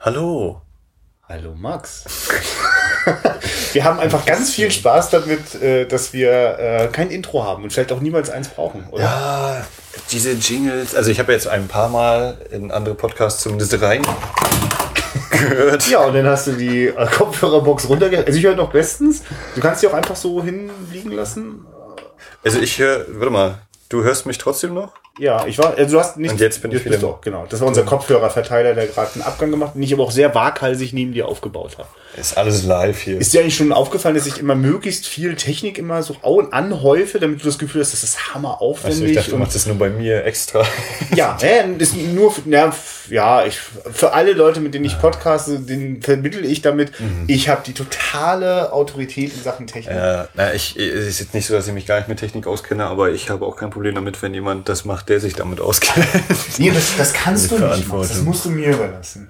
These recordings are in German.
Hallo. Hallo Max. wir haben einfach ganz viel Spaß damit, äh, dass wir äh, kein Intro haben und vielleicht auch niemals eins brauchen, oder? Ja, diese Jingles. Also ich habe jetzt ein paar Mal in andere Podcasts zumindest rein gehört. Ja, und dann hast du die äh, Kopfhörerbox runtergehört. Also ich höre noch bestens. Du kannst die auch einfach so hinliegen lassen. Also ich höre, warte mal, du hörst mich trotzdem noch? Ja, ich war, also du hast nicht. Und jetzt bin ich wieder- Doch, genau. Das war unser Kopfhörerverteiler, der gerade einen Abgang gemacht hat, den ich aber auch sehr waghalsig neben dir aufgebaut habe. Ist alles live hier. Ist dir eigentlich schon aufgefallen, dass ich immer möglichst viel Technik immer so anhäufe, damit du das Gefühl hast, das ist hammer also ich dachte, du machst das nur bei mir extra. Ja, äh, ist nur für, na, ja, ich, für alle Leute, mit denen ich podcaste, den vermittel ich damit, ich habe die totale Autorität in Sachen Technik. Äh, na, ich, es ist jetzt nicht so, dass ich mich gar nicht mit Technik auskenne, aber ich habe auch kein Problem damit, wenn jemand das macht, der sich damit auskennt. Nee, das, das kannst du nicht, Max. Das musst du mir überlassen.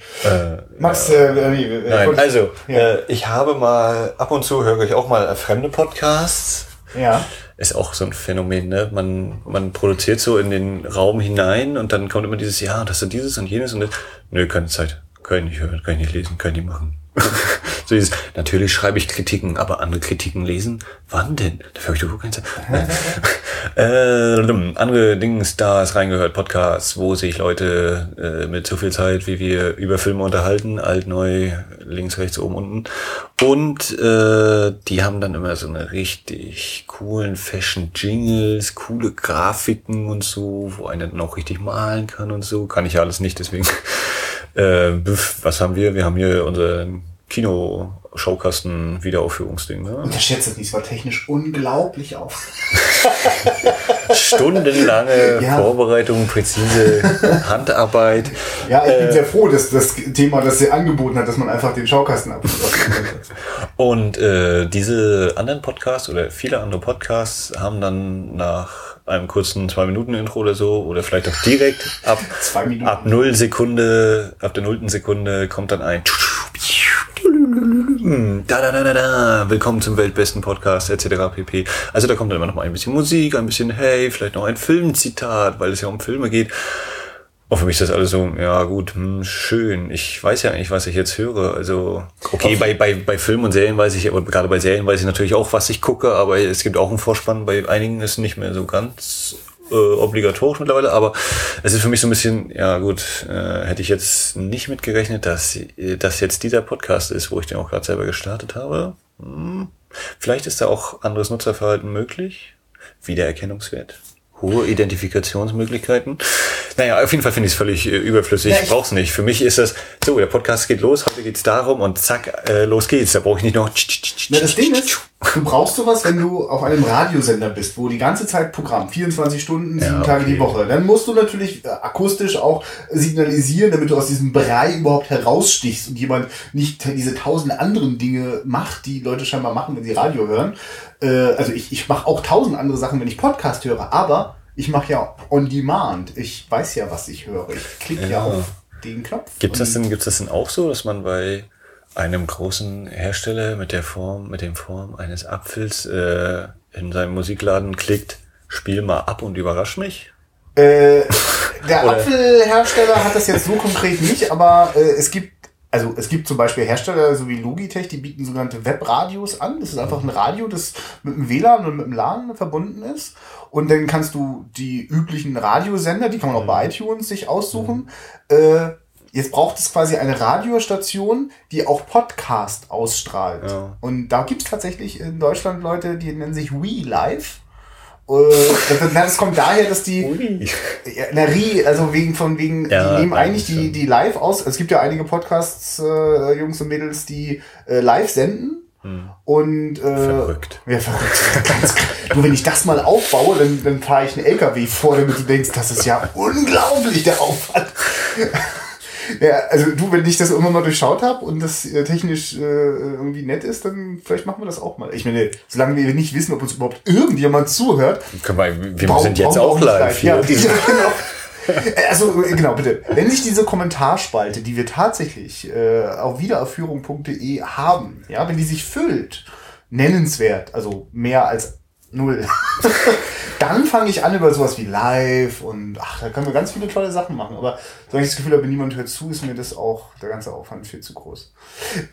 Max, äh, nee, äh, Nein, also, Ja. Äh, ich habe mal, ab und zu höre ich auch mal fremde Podcasts. ja. Ist auch so ein Phänomen, ne? Man, man produziert so in den Raum hinein und dann kommt immer dieses, ja, das ist dieses und jenes und das. Nö, keine Zeit. Kann ich nicht hören, kann ich nicht lesen, kann ich nicht machen. so dieses, natürlich schreibe ich Kritiken, aber andere Kritiken lesen? Wann denn? Dafür habe ich doch keine Zeit. äh, andere Dings, da ist reingehört, Podcasts, wo sich Leute äh, mit so viel Zeit, wie wir über Filme unterhalten, alt, neu, links, rechts, oben, unten. Und äh, die haben dann immer so eine richtig coolen Fashion-Jingles, coole Grafiken und so, wo einer dann auch richtig malen kann und so. Kann ich ja alles nicht, deswegen. Äh, was haben wir? Wir haben hier unseren Kino-Schaukasten Wiederaufführungsding. Ne? Unterschätze es nicht, es war technisch unglaublich auf. Stundenlange Ja. Vorbereitung, präzise Handarbeit. Ja, ich bin sehr froh, dass das Thema das sie angeboten hat, dass man einfach den Schaukasten könnte. Und äh, diese anderen Podcasts oder viele andere Podcasts haben dann nach einem kurzen zwei Minuten Intro oder so oder vielleicht auch direkt ab ab null Sekunde ab der nullten Sekunde kommt dann ein da, da, da, da, da. Willkommen zum weltbesten Podcast etc. pp. Also da kommt dann immer noch mal ein bisschen Musik, ein bisschen Hey, vielleicht noch ein Filmzitat, weil es ja um Filme geht. Und für mich ist das alles so, ja gut, hm, schön. Ich weiß ja eigentlich, was ich jetzt höre. Also, okay, bei, bei, bei Filmen und Serien weiß ich, aber gerade bei Serien weiß ich natürlich auch, was ich gucke, aber es gibt auch einen Vorspann. Bei einigen ist nicht mehr so ganz äh, obligatorisch mittlerweile, aber es ist für mich so ein bisschen, ja gut, äh, hätte ich jetzt nicht mitgerechnet, dass äh, das jetzt dieser Podcast ist, wo ich den auch gerade selber gestartet habe. Hm. Vielleicht ist da auch anderes Nutzerverhalten möglich. Wiedererkennungswert. Hohe Identifikationsmöglichkeiten. Naja, auf jeden Fall finde ich es völlig äh, überflüssig. Ja, ich ich- brauch's nicht. Für mich ist das, so, der Podcast geht los, heute geht's darum und zack, äh, los geht's. Da brauche ich nicht noch. Na, das Ding ist, du brauchst sowas, wenn du auf einem Radiosender bist, wo die ganze Zeit Programm, 24 Stunden, sieben Ja, Tage okay. die Woche. Dann musst du natürlich äh, akustisch auch signalisieren, damit du aus diesem Brei überhaupt herausstichst und jemand nicht diese tausend anderen Dinge macht, die Leute scheinbar machen, wenn sie Radio hören. Äh, also ich, ich mache auch tausend andere Sachen, wenn ich Podcast höre, aber ich mache ja on demand. Ich weiß ja, was ich höre. Ich klicke ja. Ja. auf den Knopf. Gibt's das Und- denn, gibt's das denn auch so, dass man bei einem großen Hersteller mit der Form, mit dem Form eines Apfels äh, in seinem Musikladen klickt, spiel mal ab und überrasch mich? Äh, der Apfelhersteller hat das jetzt so konkret nicht, aber äh, es gibt, also es gibt zum Beispiel Hersteller, so wie Logitech, die bieten sogenannte Webradios an. Das ist einfach ein Radio, das mit dem WLAN und mit dem LAN verbunden ist. Und dann kannst du die üblichen Radiosender, die kann man auch bei iTunes sich aussuchen. Äh, jetzt braucht es quasi eine Radiostation, die auch Podcast ausstrahlt. Ja. Und da gibt es tatsächlich in Deutschland Leute, die nennen sich We Live. Äh, das- kommt daher, dass die Ui. na, Rie, also wegen von wegen, Ja, die nehmen eigentlich die, die live aus. Es gibt ja einige Podcasts, äh, Jungs und Mädels, die äh, live senden. Und äh, Verrückt. Ja, verrückt. Ganz. Du, wenn ich das mal aufbaue, dann, dann fahre ich einen LKW vor, damit du denkst, das ist ja unglaublich, der Aufwand. Ja, also du, wenn ich das irgendwann mal durchschaut habe und das äh, technisch äh, irgendwie nett ist, dann vielleicht machen wir das auch mal. Ich meine, solange wir nicht wissen, ob uns überhaupt irgendjemand zuhört, Können wir, wir sind jetzt auch live. Ja, ja, genau. Also äh, genau, bitte. Wenn sich diese Kommentarspalte, die wir tatsächlich äh, auf wiederaufführung.de haben, ja, wenn die sich füllt, nennenswert, also mehr als null, dann fange ich an über sowas wie Live und ach, da können wir ganz viele tolle Sachen machen. Aber solange ich das Gefühl habe, niemand hört zu, ist mir das auch, der ganze Aufwand viel zu groß.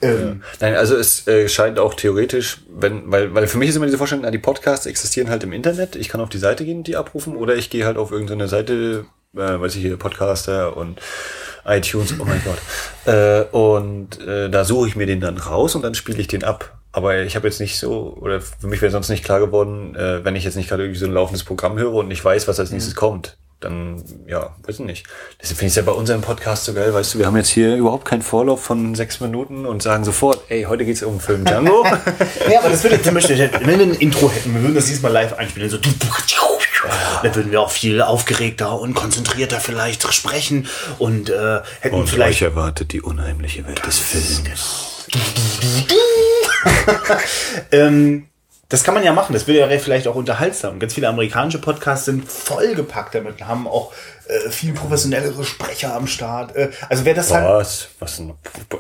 Ähm, ja. Nein, also es äh, scheint auch theoretisch, wenn, weil, weil für mich ist immer diese Vorstellung, die Podcasts existieren halt im Internet. Ich kann auf die Seite gehen, die abrufen, oder ich gehe halt auf irgendeine Seite, äh, weiß ich hier, Podcaster und iTunes, oh mein Gott. Äh, und äh, da suche ich mir den dann raus und dann spiele ich den ab. Aber ich habe jetzt nicht so, oder für mich wäre sonst nicht klar geworden, äh, wenn ich jetzt nicht gerade irgendwie so ein laufendes Programm höre und nicht weiß, was als nächstes mhm. kommt. Dann, ja, ich nicht. Deswegen finde ich es ja bei unserem Podcast so geil, weißt du, wir haben jetzt hier überhaupt keinen Vorlauf von sechs Minuten und sagen sofort, ey, heute geht's um Film Django. ja, aber das würde zum Beispiel, wenn wir ein Intro hätten, wir würden das diesmal live einspielen, so dann würden wir auch viel aufgeregter und konzentrierter vielleicht sprechen und äh, hätten und vielleicht. Euch erwartet die unheimliche Welt des Films. ähm, das kann man ja machen, das wird ja vielleicht auch unterhaltsam. Ganz viele amerikanische Podcasts sind vollgepackt damit, haben auch äh, viel professionellere Sprecher am Start. Äh, also wer das Was? halt. Was? Was?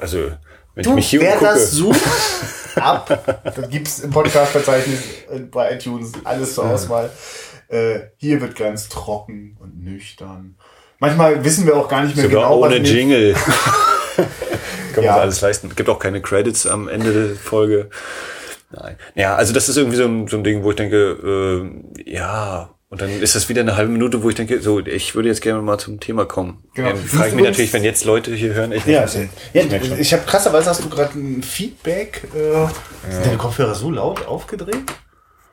Also, wenn du, ich mich hier wer umgucke. das sucht, ab. Dann gibt's im Podcast-Verzeichnis äh, bei iTunes alles zur Auswahl. Äh, hier wird ganz trocken und nüchtern. Manchmal wissen wir auch gar nicht mehr Sogar genau, ohne was Jingle. Kann ja. man alles leisten. Gibt auch keine Credits am Ende der Folge. Nein. Ja, also das ist irgendwie so ein, so ein Ding, wo ich denke, äh, ja, und dann ist das wieder eine halbe Minute, wo ich denke, so, ich würde jetzt gerne mal zum Thema kommen. Genau. Ähm, frage ich mich natürlich, wenn jetzt Leute hier hören, ich ja, nicht. Ja, ich, ich habe krasserweise hast du gerade ein Feedback. Äh, ja. Sind deine Kopfhörer so laut aufgedreht?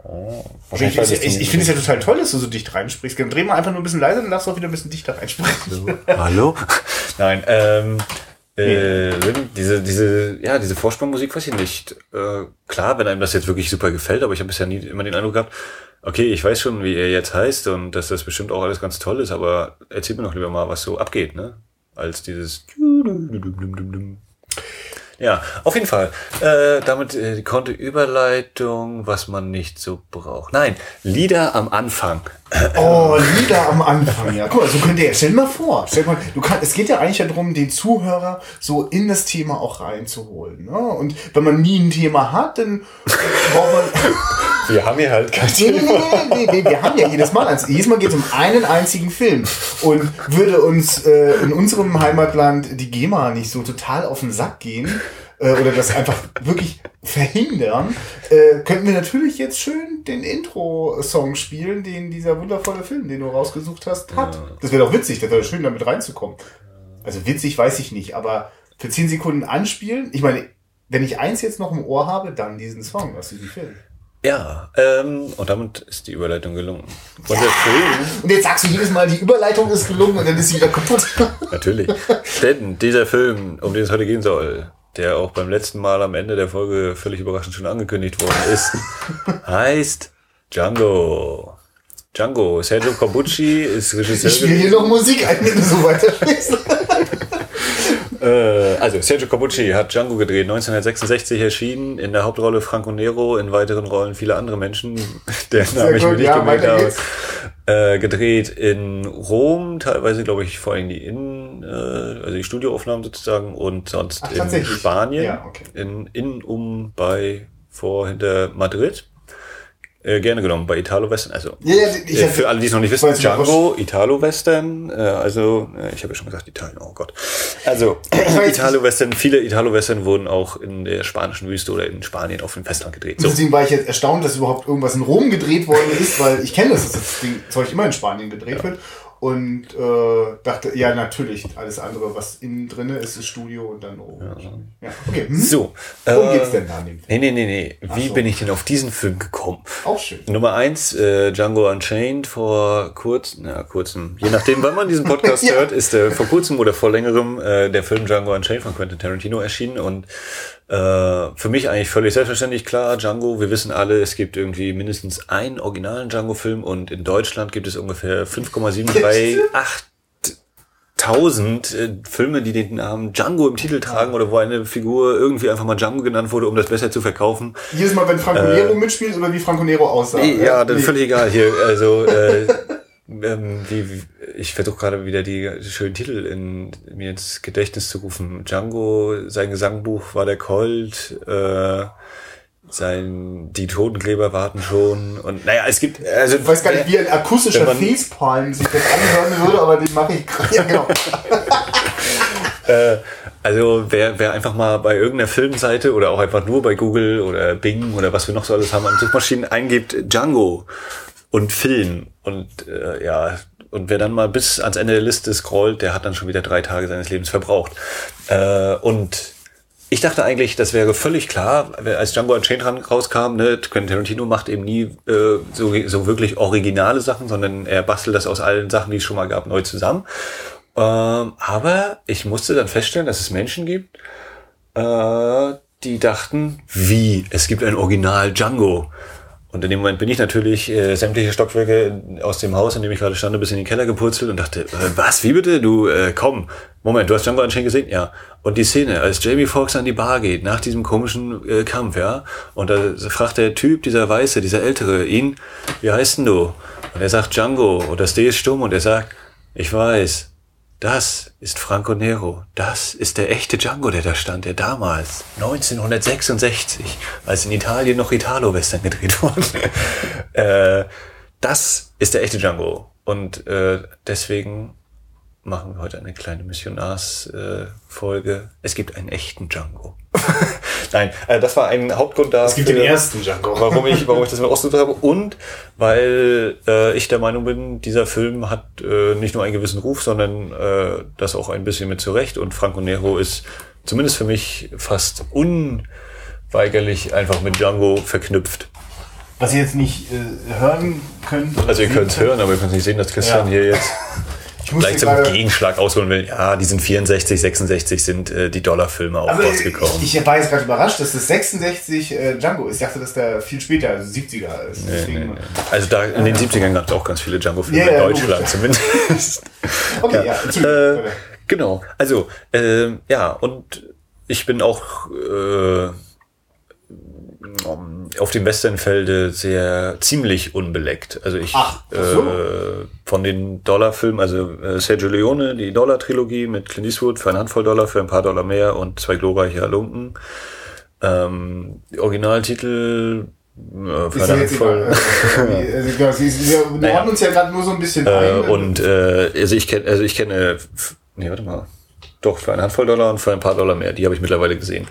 Oh, ich, ich, ich, ich finde es ja total toll, dass du so dicht reinsprichst. Dreh mal einfach nur ein bisschen leiser, dann darfst du auch wieder ein bisschen dichter reinsprechen. So. Hallo? Nein, ähm, äh, diese, diese, ja, diese Vorspannmusik weiß ich nicht. Äh, klar, wenn einem das jetzt wirklich super gefällt, aber ich habe bisher nie immer den Eindruck gehabt, okay, ich weiß schon, wie er jetzt heißt und dass das bestimmt auch alles ganz toll ist, aber erzähl mir noch lieber mal, was so abgeht, ne? Als dieses ja, auf jeden Fall. Äh, damit äh, konnte Überleitung, was man nicht so braucht. Nein, Lieder am Anfang. Oh, Lieder am Anfang, ja. Guck mal, so könnt ihr, stell dir mal vor, stell mal, du kannst, es geht ja eigentlich darum, den Zuhörer so in das Thema auch reinzuholen. Ne? Und wenn man nie ein Thema hat, dann braucht man. Wir haben hier halt kein nee, Thema. Nee, nee, nee, nee, wir haben ja jedes Mal eins. Jedes Mal geht es um einen einzigen Film. Und würde uns äh, in unserem Heimatland die GEMA nicht so total auf den Sack gehen, äh, oder das einfach wirklich verhindern, äh, könnten wir natürlich jetzt schön den Intro-Song spielen, den dieser wundervolle Film, den du rausgesucht hast, hat. Ja. Das wäre doch witzig, das wäre schön, damit reinzukommen. Also witzig weiß ich nicht, aber für 10 Sekunden anspielen, ich meine, wenn ich eins jetzt noch im Ohr habe, dann diesen Song aus diesem Film. Ja, ähm, und damit ist die Überleitung gelungen. Und, ja. und jetzt sagst du jedes Mal, die Überleitung ist gelungen und dann ist sie wieder kaputt. Natürlich. Denn dieser Film, um den es heute gehen soll, der auch beim letzten Mal am Ende der Folge völlig überraschend schon angekündigt worden ist, heißt Django. Django. Sergio Corbucci ist Regisseur. Ich spiele hier noch Musik ein, wenn du so weiterspielst. äh, also, Sergio Corbucci hat Django gedreht, 1966 erschienen, in der Hauptrolle Franco Nero, in weiteren Rollen viele andere Menschen, der Name ich mir nicht ja, gemerkt habe. Äh, gedreht in Rom, teilweise glaube ich vor allem die Innen, äh, also die Studioaufnahmen sozusagen und sonst Ach, in Spanien, ja, okay. in, in, um, bei, vor, hinter Madrid. Äh, gerne genommen bei Italo Western. Also ja, ja, äh, für alle, die es noch nicht wissen, Django, Italo Western. Äh, also äh, ich habe ja schon gesagt Italien. Oh Gott. Also Italo Western. Viele Italo Western wurden auch in der spanischen Wüste oder in Spanien auf dem Festland gedreht. So. Deswegen war ich jetzt erstaunt, dass überhaupt irgendwas in Rom gedreht worden ist, weil ich kenne das, dass das Ding Zeug immer in Spanien gedreht ja. wird und äh, dachte, ja, natürlich, alles andere, was innen drin ist, ist Studio und dann oben. Ja. ja. Okay. Hm? So. Worum äh, geht's denn da? Nee, nee, nee, nee. Wie so. bin ich denn auf diesen Film gekommen? Auch schön. Nummer eins, äh, Django Unchained vor kurz, na, kurzem, je nachdem, wann man diesen Podcast ja. hört, ist äh, vor kurzem oder vor längerem äh, der Film Django Unchained von Quentin Tarantino erschienen und für mich eigentlich völlig selbstverständlich klar, Django, wir wissen alle, es gibt irgendwie mindestens einen originalen Django-Film und in Deutschland gibt es ungefähr 5,738 1000 äh, Filme, die den Namen Django im Titel tragen oder wo eine Figur irgendwie einfach mal Django genannt wurde, um das besser zu verkaufen. Jedes Mal, wenn Franco äh, Nero mitspielt oder wie Franco Nero aussah. Nee, ja, das ist völlig egal hier. Also äh, ähm, wie, ich versuche gerade wieder die, schönen Titel in mir ins Gedächtnis zu rufen. Django, sein Gesangbuch war der Colt, äh, sein, die Totenkleber warten schon und naja, es gibt, also. Ich weiß gar nicht, wie ein akustischer man- Facepalm sich das anhören würde, aber den mache ich gerade. Ja, genau. Äh, also wer, wer einfach mal bei irgendeiner Filmseite oder auch einfach nur bei Google oder Bing oder was wir noch so alles haben an Suchmaschinen eingibt Django und Film und äh, ja und wer dann mal bis ans Ende der Liste scrollt, der hat dann schon wieder drei Tage seines Lebens verbraucht. Äh, und ich dachte eigentlich, das wäre völlig klar, als Django Unchained rauskam, ne, Quentin Tarantino macht eben nie äh, so, so wirklich originale Sachen, sondern er bastelt das aus allen Sachen, die es schon mal gab, neu zusammen. Ähm, aber ich musste dann feststellen, dass es Menschen gibt, äh, die dachten, wie, es gibt ein Original Django. Und in dem Moment bin ich natürlich äh, sämtliche Stockwerke aus dem Haus, in dem ich gerade stand, bis in den Keller gepurzelt und dachte, äh, was, wie bitte? Du, äh, komm, Moment, du hast Django Unchained gesehen? Ja. Und die Szene, als Jamie Foxx an die Bar geht, nach diesem komischen äh, Kampf, ja, und da fragt der Typ, dieser Weiße, dieser Ältere, ihn, wie heißt denn du? Und er sagt Django, und das D ist stumm, und er sagt, ich weiß, das ist Franco Nero. Das ist der echte Django, der da stand, der damals, 1966, als in Italien noch Italo-Western gedreht wurden. äh, das ist der echte Django. Und äh, deswegen machen wir heute eine kleine Missionarsfolge. Äh, es gibt einen echten Django. Nein, äh, das war ein Hauptgrund da. Es gibt den ersten Django. Warum ich, warum ich das mit ausgesucht habe. Und weil äh, ich der Meinung bin, dieser Film hat äh, nicht nur einen gewissen Ruf, sondern äh, das auch ein bisschen mit zurecht. Und Franco Nero ist zumindest für mich fast unweigerlich einfach mit Django verknüpft. Was ihr jetzt nicht äh, hören könnt. Also ihr könnt es hören, aber ihr könnt nicht sehen, dass Christian Ja. hier jetzt gleich zum gerade- Gegenschlag ausholen will. Ja, die sind 64, 66 sind äh, die Dollarfilme auch Also rausgekommen. ich, ich war jetzt gerade überrascht, dass das 66 äh, Django ist. Ich dachte, dass der viel später, also 70er ist. Nee, nee, nee. Also da in den 70ern gab es auch ganz viele Django-Filme Ja, ja, in Deutschland logisch. zumindest. Okay, ja, Entschuldigung. Äh, genau, also ähm, ja, und ich bin auch äh, auf dem Westernfelde sehr ziemlich unbeleckt. Also ich Ach, so. äh, von den Dollarfilmen, also äh, Sergio Leone, die Dollar-Trilogie mit Clint Eastwood für eine Handvoll Dollar, für ein paar Dollar mehr und zwei glorreiche Halunken. Ähm, Originaltitel äh, für eine egal. Handvoll. Also, sie- sie- Wir Naja. ordnen uns ja gerade nur so ein bisschen Äh, ein. und äh, also ich kenne, also ich kenne, nee, warte mal, doch für eine Handvoll Dollar und für ein paar Dollar mehr. Die habe ich mittlerweile gesehen.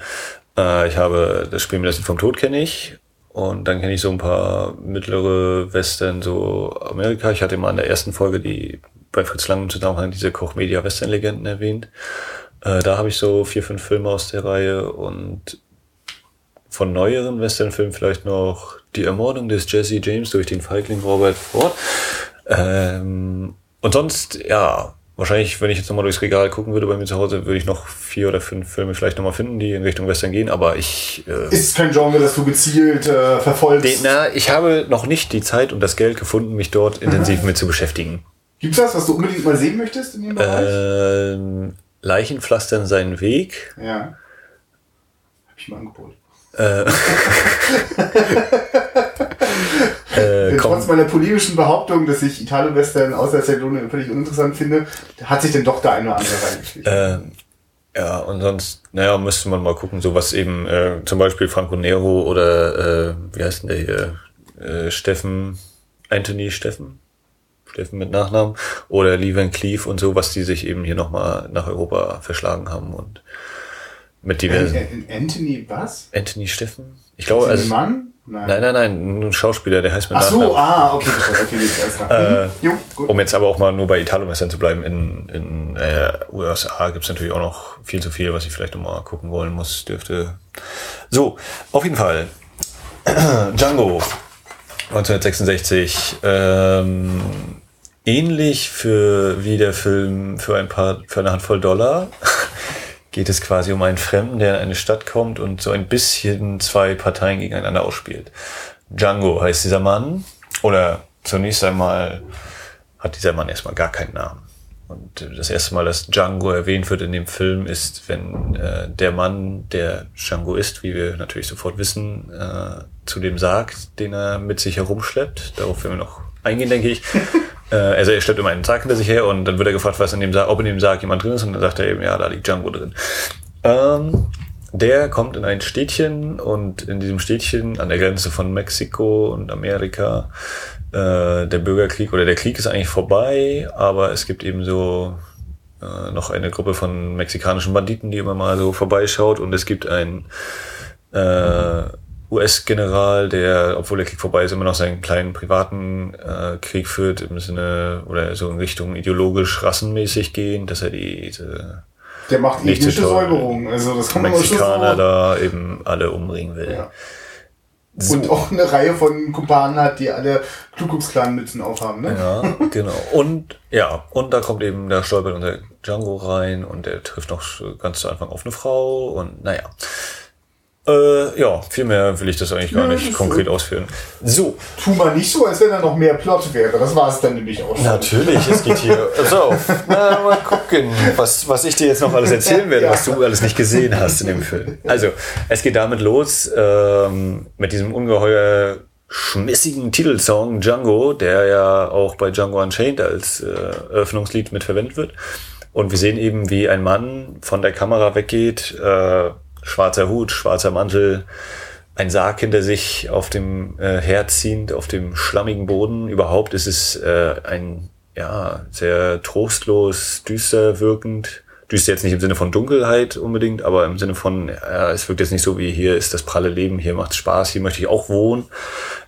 Äh, ich habe das Spiel mit vom Tod kenne ich und dann kenne ich so ein paar mittlere Western, so Amerika. Ich hatte mal in der ersten Folge die bei Fritz Lang im Zusammenhang diese Koch Media Western Legenden erwähnt. Äh, da habe ich so vier, fünf Filme aus der Reihe und von neueren Westernfilmen vielleicht noch Die Ermordung des Jesse James durch den Feigling Robert Ford. Ähm, und sonst, ja, wahrscheinlich, wenn ich jetzt nochmal durchs Regal gucken würde bei mir zu Hause, würde ich noch vier oder fünf Filme vielleicht nochmal finden, die in Richtung Western gehen, aber ich, äh, ist kein Genre, das du gezielt äh, verfolgst. den, na, ich habe noch nicht die Zeit und das Geld gefunden, mich dort intensiv mit zu beschäftigen. Gibt's das, was du unbedingt mal sehen möchtest in dem Bereich? Ähm, Leichen pflastern seinen Weg. Ja. Hab ich mal angeboten. Äh, äh, Trotz kommt, meiner polemischen Behauptung, dass ich Italo-Western außer Zellone völlig uninteressant finde, hat sich denn doch der eine oder andere reingeschlichen. äh, ja, und sonst, naja, müsste man mal gucken, so was eben, äh, zum Beispiel Franco Nero oder, äh, wie heißt denn der hier, äh, Steffen, Anthony Steffen? Steffen mit Nachnamen oder Lee Van Cleef und so, was die sich eben hier nochmal nach Europa verschlagen haben und mit diversen. Äh, äh, Anthony was? Anthony Steffen? Ich glaube, Anthony also, Mann? Nein. nein, nein, nein, ein Schauspieler, der heißt mit Ach so, Nachnamen. ah, okay, okay, okay, alles klar. Äh, Mhm. Jo, gut. Um jetzt aber auch mal nur bei Italo-Messern zu bleiben, in, in äh, USA gibt's natürlich auch noch viel zu viel, was ich vielleicht noch mal gucken wollen muss, dürfte. So, auf jeden Fall. Django 1966. Ähm, ähnlich für wie der Film für ein paar für eine Handvoll Dollar geht es quasi um einen Fremden, der in eine Stadt kommt und so ein bisschen zwei Parteien gegeneinander ausspielt. Django heißt dieser Mann oder zunächst einmal hat dieser Mann erstmal gar keinen Namen. Und das erste Mal, dass Django erwähnt wird in dem Film, ist, wenn äh, der Mann, der Django ist, wie wir natürlich sofort wissen, äh, zu dem Sarg, den er mit sich herumschleppt. Darauf werden wir noch eingehen, denke ich. äh, also er schleppt immer einen Sarg hinter sich her und dann wird er gefragt, was in dem Sarg, ob in dem Sarg jemand drin ist und dann sagt er eben, ja, da liegt Django drin. Ähm, der kommt in ein Städtchen und in diesem Städtchen an der Grenze von Mexiko und Amerika äh, der Bürgerkrieg oder der Krieg ist eigentlich vorbei, aber es gibt eben so äh, noch eine Gruppe von mexikanischen Banditen, die immer mal so vorbeischaut und es gibt einen äh, US-General, der, obwohl der Krieg vorbei ist, immer noch seinen kleinen privaten äh, Krieg führt, im Sinne oder so in Richtung ideologisch rassenmäßig gehen, dass er die diese Der macht Nicht ethnische so toll. Säuberung. Also das kann man Mexikaner da eben alle umbringen will. Ja. So. Und auch eine Reihe von Kumpanen hat, die alle Ku Klux Klan Mützen aufhaben, ne? Ja, genau. Und ja, und da kommt eben, da stolpert unser Django rein und der trifft noch ganz zu Anfang auf eine Frau und naja. Äh, ja, viel mehr will ich das eigentlich gar Nö, nicht konkret ausführen. So, Tu mal nicht so, als wenn da noch mehr Plot wäre. Das war es dann nämlich auch schon. natürlich, es geht hier. So, na, mal gucken, was, was ich dir jetzt noch alles erzählen werde, Ja. was du alles nicht gesehen hast in dem Film. Also, es geht damit los, ähm, mit diesem ungeheuer schmissigen Titelsong Django, der ja auch bei Django Unchained als äh, Eröffnungslied mit verwendet wird. Und wir sehen eben, wie ein Mann von der Kamera weggeht, äh, schwarzer Hut, schwarzer Mantel, ein Sarg hinter sich auf dem äh, herziehend, auf dem schlammigen Boden. Überhaupt ist es äh, ein ja sehr trostlos, düster wirkend. Düster jetzt nicht im Sinne von Dunkelheit unbedingt, aber im Sinne von, ja, es wirkt jetzt nicht so wie hier ist das pralle Leben, hier macht's Spaß, hier möchte ich auch wohnen.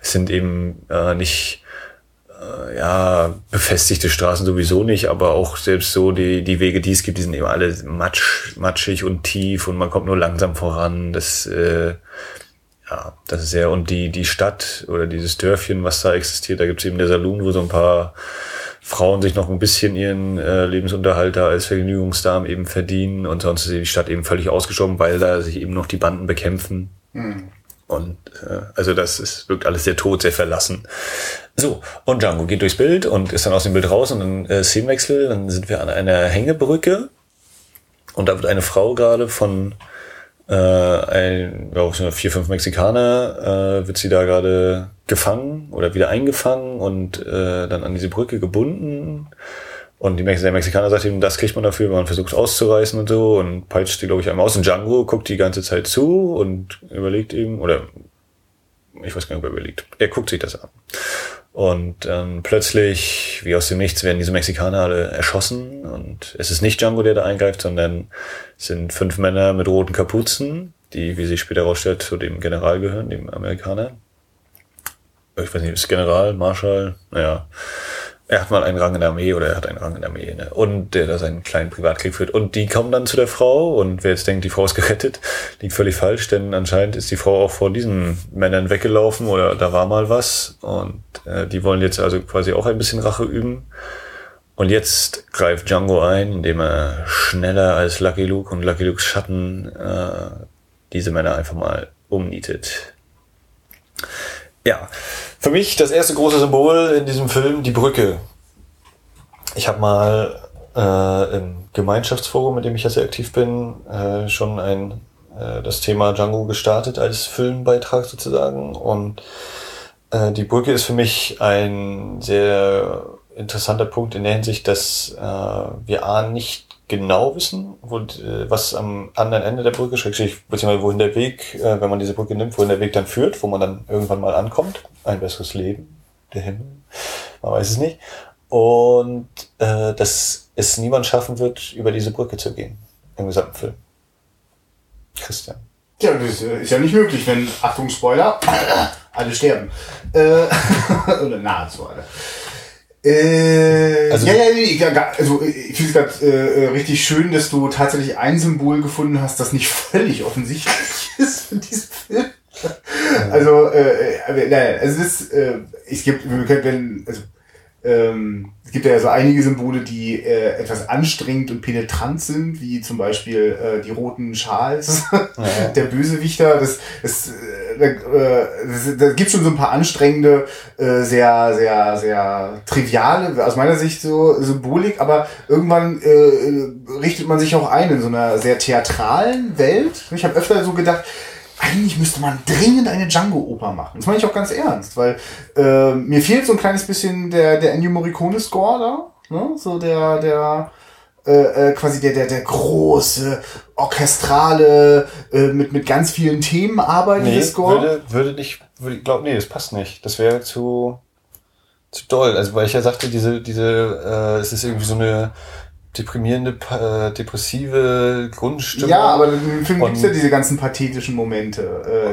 Es sind eben äh, nicht äh, ja, befestigte Straßen sowieso nicht, aber auch selbst so die, die Wege, die es gibt, die sind eben alle matsch, matschig und tief und man kommt nur langsam voran. Das, äh, ja, das ist sehr, und die, die Stadt oder dieses Dörfchen, was da existiert, da gibt es eben der Saloon, wo so ein paar Frauen sich noch ein bisschen ihren äh, Lebensunterhalt da als Vergnügungsdamen eben verdienen und sonst ist die Stadt eben völlig ausgestorben, weil da sich eben noch die Banden bekämpfen. Und äh, also das ist, wirkt alles sehr tot, sehr verlassen. So, und Django geht durchs Bild und ist dann aus dem Bild raus und dann äh, Szenenwechsel, dann sind wir an einer Hängebrücke und da wird eine Frau gerade von äh, ein, ja, vier, fünf Mexikaner, äh, wird sie da gerade gefangen oder wieder eingefangen und äh, dann an diese Brücke gebunden. Und die Mex der Mexikaner sagt ihm, das kriegt man dafür, wenn man versucht auszureißen und so und peitscht die, glaube ich, einmal aus. Und Django guckt die ganze Zeit zu und überlegt eben, oder ich weiß gar nicht, ob er überlegt. Er guckt sich das an. Und ähm, plötzlich, wie aus dem Nichts, werden diese Mexikaner alle erschossen. Und es ist nicht Django, der da eingreift, sondern es sind fünf Männer mit roten Kapuzen, die, wie sich später herausstellt, zu dem General gehören, dem Amerikaner. Ich weiß nicht, ist General, Marschall, naja. Er hat mal einen Rang in der Armee oder er hat einen Rang in der Armee, ne? Und der da seinen kleinen Privatkrieg führt. Und die kommen dann zu der Frau und wer jetzt denkt, die Frau ist gerettet, liegt völlig falsch, denn anscheinend ist die Frau auch vor diesen Männern weggelaufen oder da war mal was. Und äh, die wollen jetzt also quasi auch ein bisschen Rache üben. Und jetzt greift Django ein, indem er schneller als Lucky Luke und Lucky Lukes Schatten äh, diese Männer einfach mal umnietet. Ja, für mich das erste große Symbol in diesem Film die Brücke. Ich habe mal äh, im Gemeinschaftsforum, mit dem ich ja sehr aktiv bin, äh, schon ein äh, das Thema Django gestartet als Filmbeitrag sozusagen. Und äh, die Brücke ist für mich ein sehr interessanter Punkt in der Hinsicht, dass äh, wir A nicht genau wissen, wo, äh, was am anderen Ende der Brücke, beziehungsweise wohin der Weg, äh, wenn man diese Brücke nimmt, wohin der Weg dann führt, wo man dann irgendwann mal ankommt. Ein besseres Leben, der Himmel, man weiß es nicht. Und äh, dass es niemand schaffen wird, über diese Brücke zu gehen im gesamten Film. Christian. Tja, das äh, ist ja nicht möglich, wenn, Achtung, Spoiler, alle sterben. Äh, oder nahezu alle. Äh, Also- ja, ja, ja, also äh, ich finde es gerade äh, äh, richtig schön, dass du tatsächlich ein Symbol gefunden hast, das nicht völlig offensichtlich ist für diesen Film. Also, äh, äh, naja, also es ist, äh, es gibt, wir können, wenn, also, ähm, es gibt ja so einige Symbole, die äh, etwas anstrengend und penetrant sind, wie zum Beispiel äh, die roten Schals, der Bösewichter. Das, das, äh, da, äh, das, da gibt schon so ein paar anstrengende, äh, sehr, sehr, sehr triviale, aus meiner Sicht so Symbolik, aber irgendwann äh, richtet man sich auch ein in so einer sehr theatralen Welt. Ich habe öfter so gedacht, eigentlich müsste man dringend eine Django-Oper machen. Das meine ich auch ganz ernst, weil äh, mir fehlt so ein kleines bisschen der, der Ennio Morricone-Score da. Ne? So der, der äh, äh, quasi der, der, der große, orchestrale, äh, mit, mit ganz vielen Themen arbeitende Nee, Score. würde, würde nicht, würde, glaub, nee, das passt nicht. Das wäre zu, zu doll. Also, weil ich ja sagte, diese, diese, äh, es ist irgendwie so eine deprimierende, äh, depressive Grundstimmung. Ja, aber im Film Und- gibt's ja diese ganzen pathetischen Momente,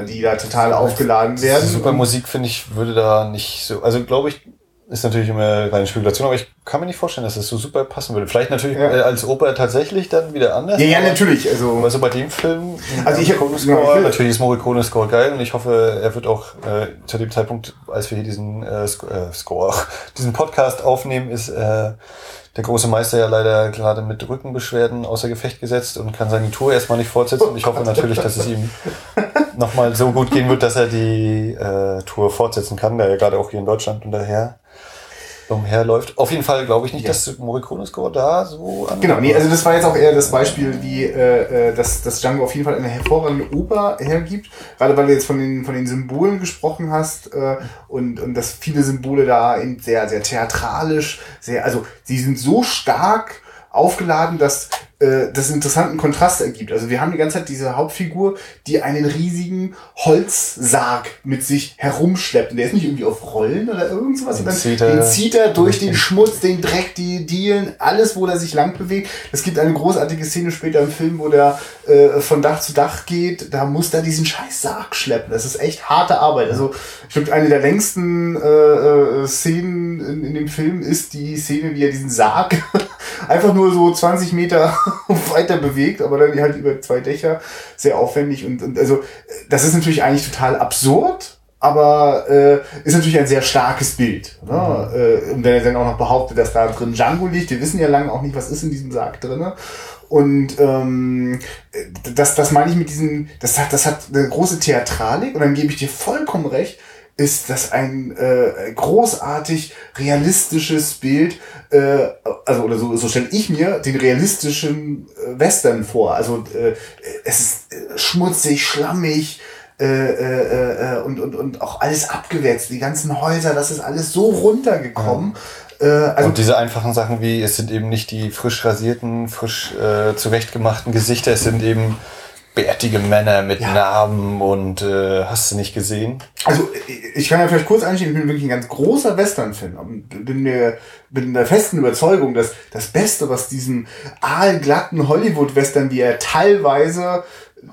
äh, die da total aufgeladen werden. Super Musik, finde ich, würde da nicht so, also glaube ich, ist natürlich immer reine Spekulation, aber ich kann mir nicht vorstellen, dass das so super passen würde. Vielleicht natürlich Ja. äh, als Oper tatsächlich dann wieder anders. Ja, ja, natürlich. Also, Also bei dem Film, Also ich hab- genau, ich natürlich ist Morricone-Score geil und ich hoffe, er wird auch äh, zu dem Zeitpunkt, als wir hier diesen äh, äh, Score, diesen Podcast aufnehmen, ist äh, der große Meister ja leider gerade mit Rückenbeschwerden außer Gefecht gesetzt und kann seine Tour erstmal nicht fortsetzen. Und ich hoffe natürlich, dass es ihm nochmal so gut gehen wird, dass er die äh, Tour fortsetzen kann, da er gerade auch hier in Deutschland und umherläuft. Auf jeden Fall glaube ich nicht, Ja. dass Morricone-Score da so an Genau, nee, also das war jetzt auch eher das Beispiel, wie äh, äh, dass, dass Django auf jeden Fall eine hervorragende Oper hergibt. Gerade weil du jetzt von den, von den Symbolen gesprochen hast äh, und, und dass viele Symbole da eben sehr, sehr theatralisch, sehr, also sie sind so stark aufgeladen, dass äh, das einen interessanten Kontrast ergibt. Also wir haben die ganze Zeit diese Hauptfigur, die einen riesigen Holzsarg mit sich herumschleppt. Und der ist nicht irgendwie auf Rollen oder irgend sowas, Den sondern zieht er den zieht er durch den Schmutz, den Dreck, die Dielen, alles, wo er sich lang bewegt. Es gibt eine großartige Szene später im Film, wo der äh, von Dach zu Dach geht. Da muss er diesen scheiß Sarg schleppen. Das ist echt harte Arbeit. Also ich glaube, eine der längsten äh, äh, Szenen in, in dem Film ist die Szene, wie er diesen Sarg einfach nur so 20 Meter weiter bewegt, aber dann halt über zwei Dächer. Sehr aufwendig und, und also das ist natürlich eigentlich total absurd. Aber äh, ist natürlich ein sehr starkes Bild. Ne? Äh, und wenn er dann auch noch behauptet, dass da drin Django liegt, wir wissen ja lange auch nicht, was ist in diesem Sarg drinne. Und ähm, das, das meine ich mit diesem, das hat, das hat eine große Theatralik und dann gebe ich dir vollkommen recht, ist das ein äh, großartig realistisches Bild, äh, also oder so, so stelle ich mir den realistischen äh, Western vor. Also äh, es ist äh, schmutzig, schlammig, äh, äh, äh, und, und, und auch alles abgewetzt, die ganzen Häuser, das ist alles so runtergekommen. Äh, also und diese einfachen Sachen wie, es sind eben nicht die frisch rasierten, frisch äh, zurechtgemachten Gesichter, es sind eben bärtige Männer mit Ja. Narben und äh, hast du nicht gesehen? Also ich kann ja vielleicht kurz einschieben, ich bin wirklich ein ganz großer Western-Fan und bin mir bin der festen Überzeugung, dass das Beste, was diesen aalglatten Hollywood-Western, wie er teilweise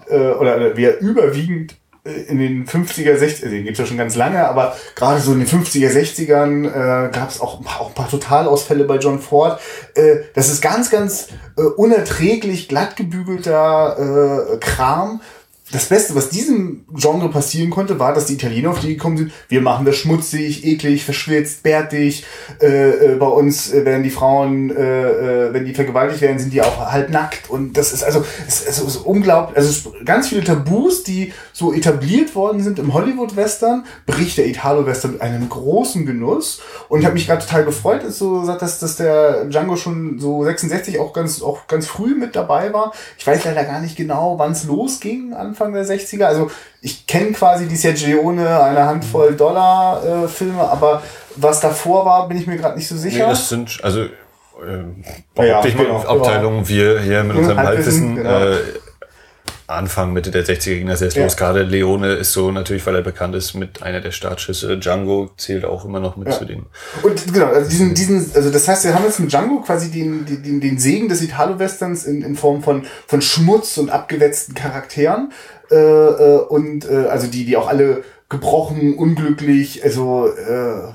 äh, oder, wie er überwiegend in den 50er, 60er, also den gibt's ja schon ganz lange, aber gerade so in den 50er, 60ern äh, gab es auch, auch ein paar Totalausfälle bei John Ford. Äh, das ist ganz, ganz äh, unerträglich glatt gebügelter äh, Kram. Das Beste, was diesem Genre passieren konnte, war, dass die Italiener auf die gekommen sind, wir machen das schmutzig, eklig, verschwitzt, bärtig. Äh, äh, bei uns äh, werden die Frauen, äh, äh, wenn die vergewaltigt werden, sind die auch halb nackt. Und das ist also, es, es ist unglaublich. Also ganz viele Tabus, die so etabliert worden sind im Hollywood-Western, bricht der Italo-Western mit einem großen Genuss. Und ich habe mich gerade total gefreut, dass so gesagt, dass, dass der Django schon so 66 auch ganz, auch ganz früh mit dabei war. Ich weiß leider gar nicht genau, wann es losging, Anfang der 60er. Also ich kenne quasi die Sergio Leone, eine Handvoll Dollar äh, Filme, aber was davor war, bin ich mir gerade nicht so Nee, sicher. das sind, also ähm, Ja, ja, behaupte ich mal genau, Abteilung, wir hier mit unserem Halbwissen, Halbwissen, genau. äh, Anfang, Mitte der 60er ging das erst Ja. los. Gerade Leone ist so natürlich, weil er bekannt ist, mit einer der Startschüsse. Django zählt auch immer noch mit Ja. zu den. Und genau, also diesen, diesen, also das heißt, wir haben jetzt mit Django quasi den, den, den, den Segen des Italo-Westerns in, in Form von, von Schmutz und abgewetzten Charakteren. Äh, äh, und äh, also die, die auch alle gebrochen, unglücklich, also äh,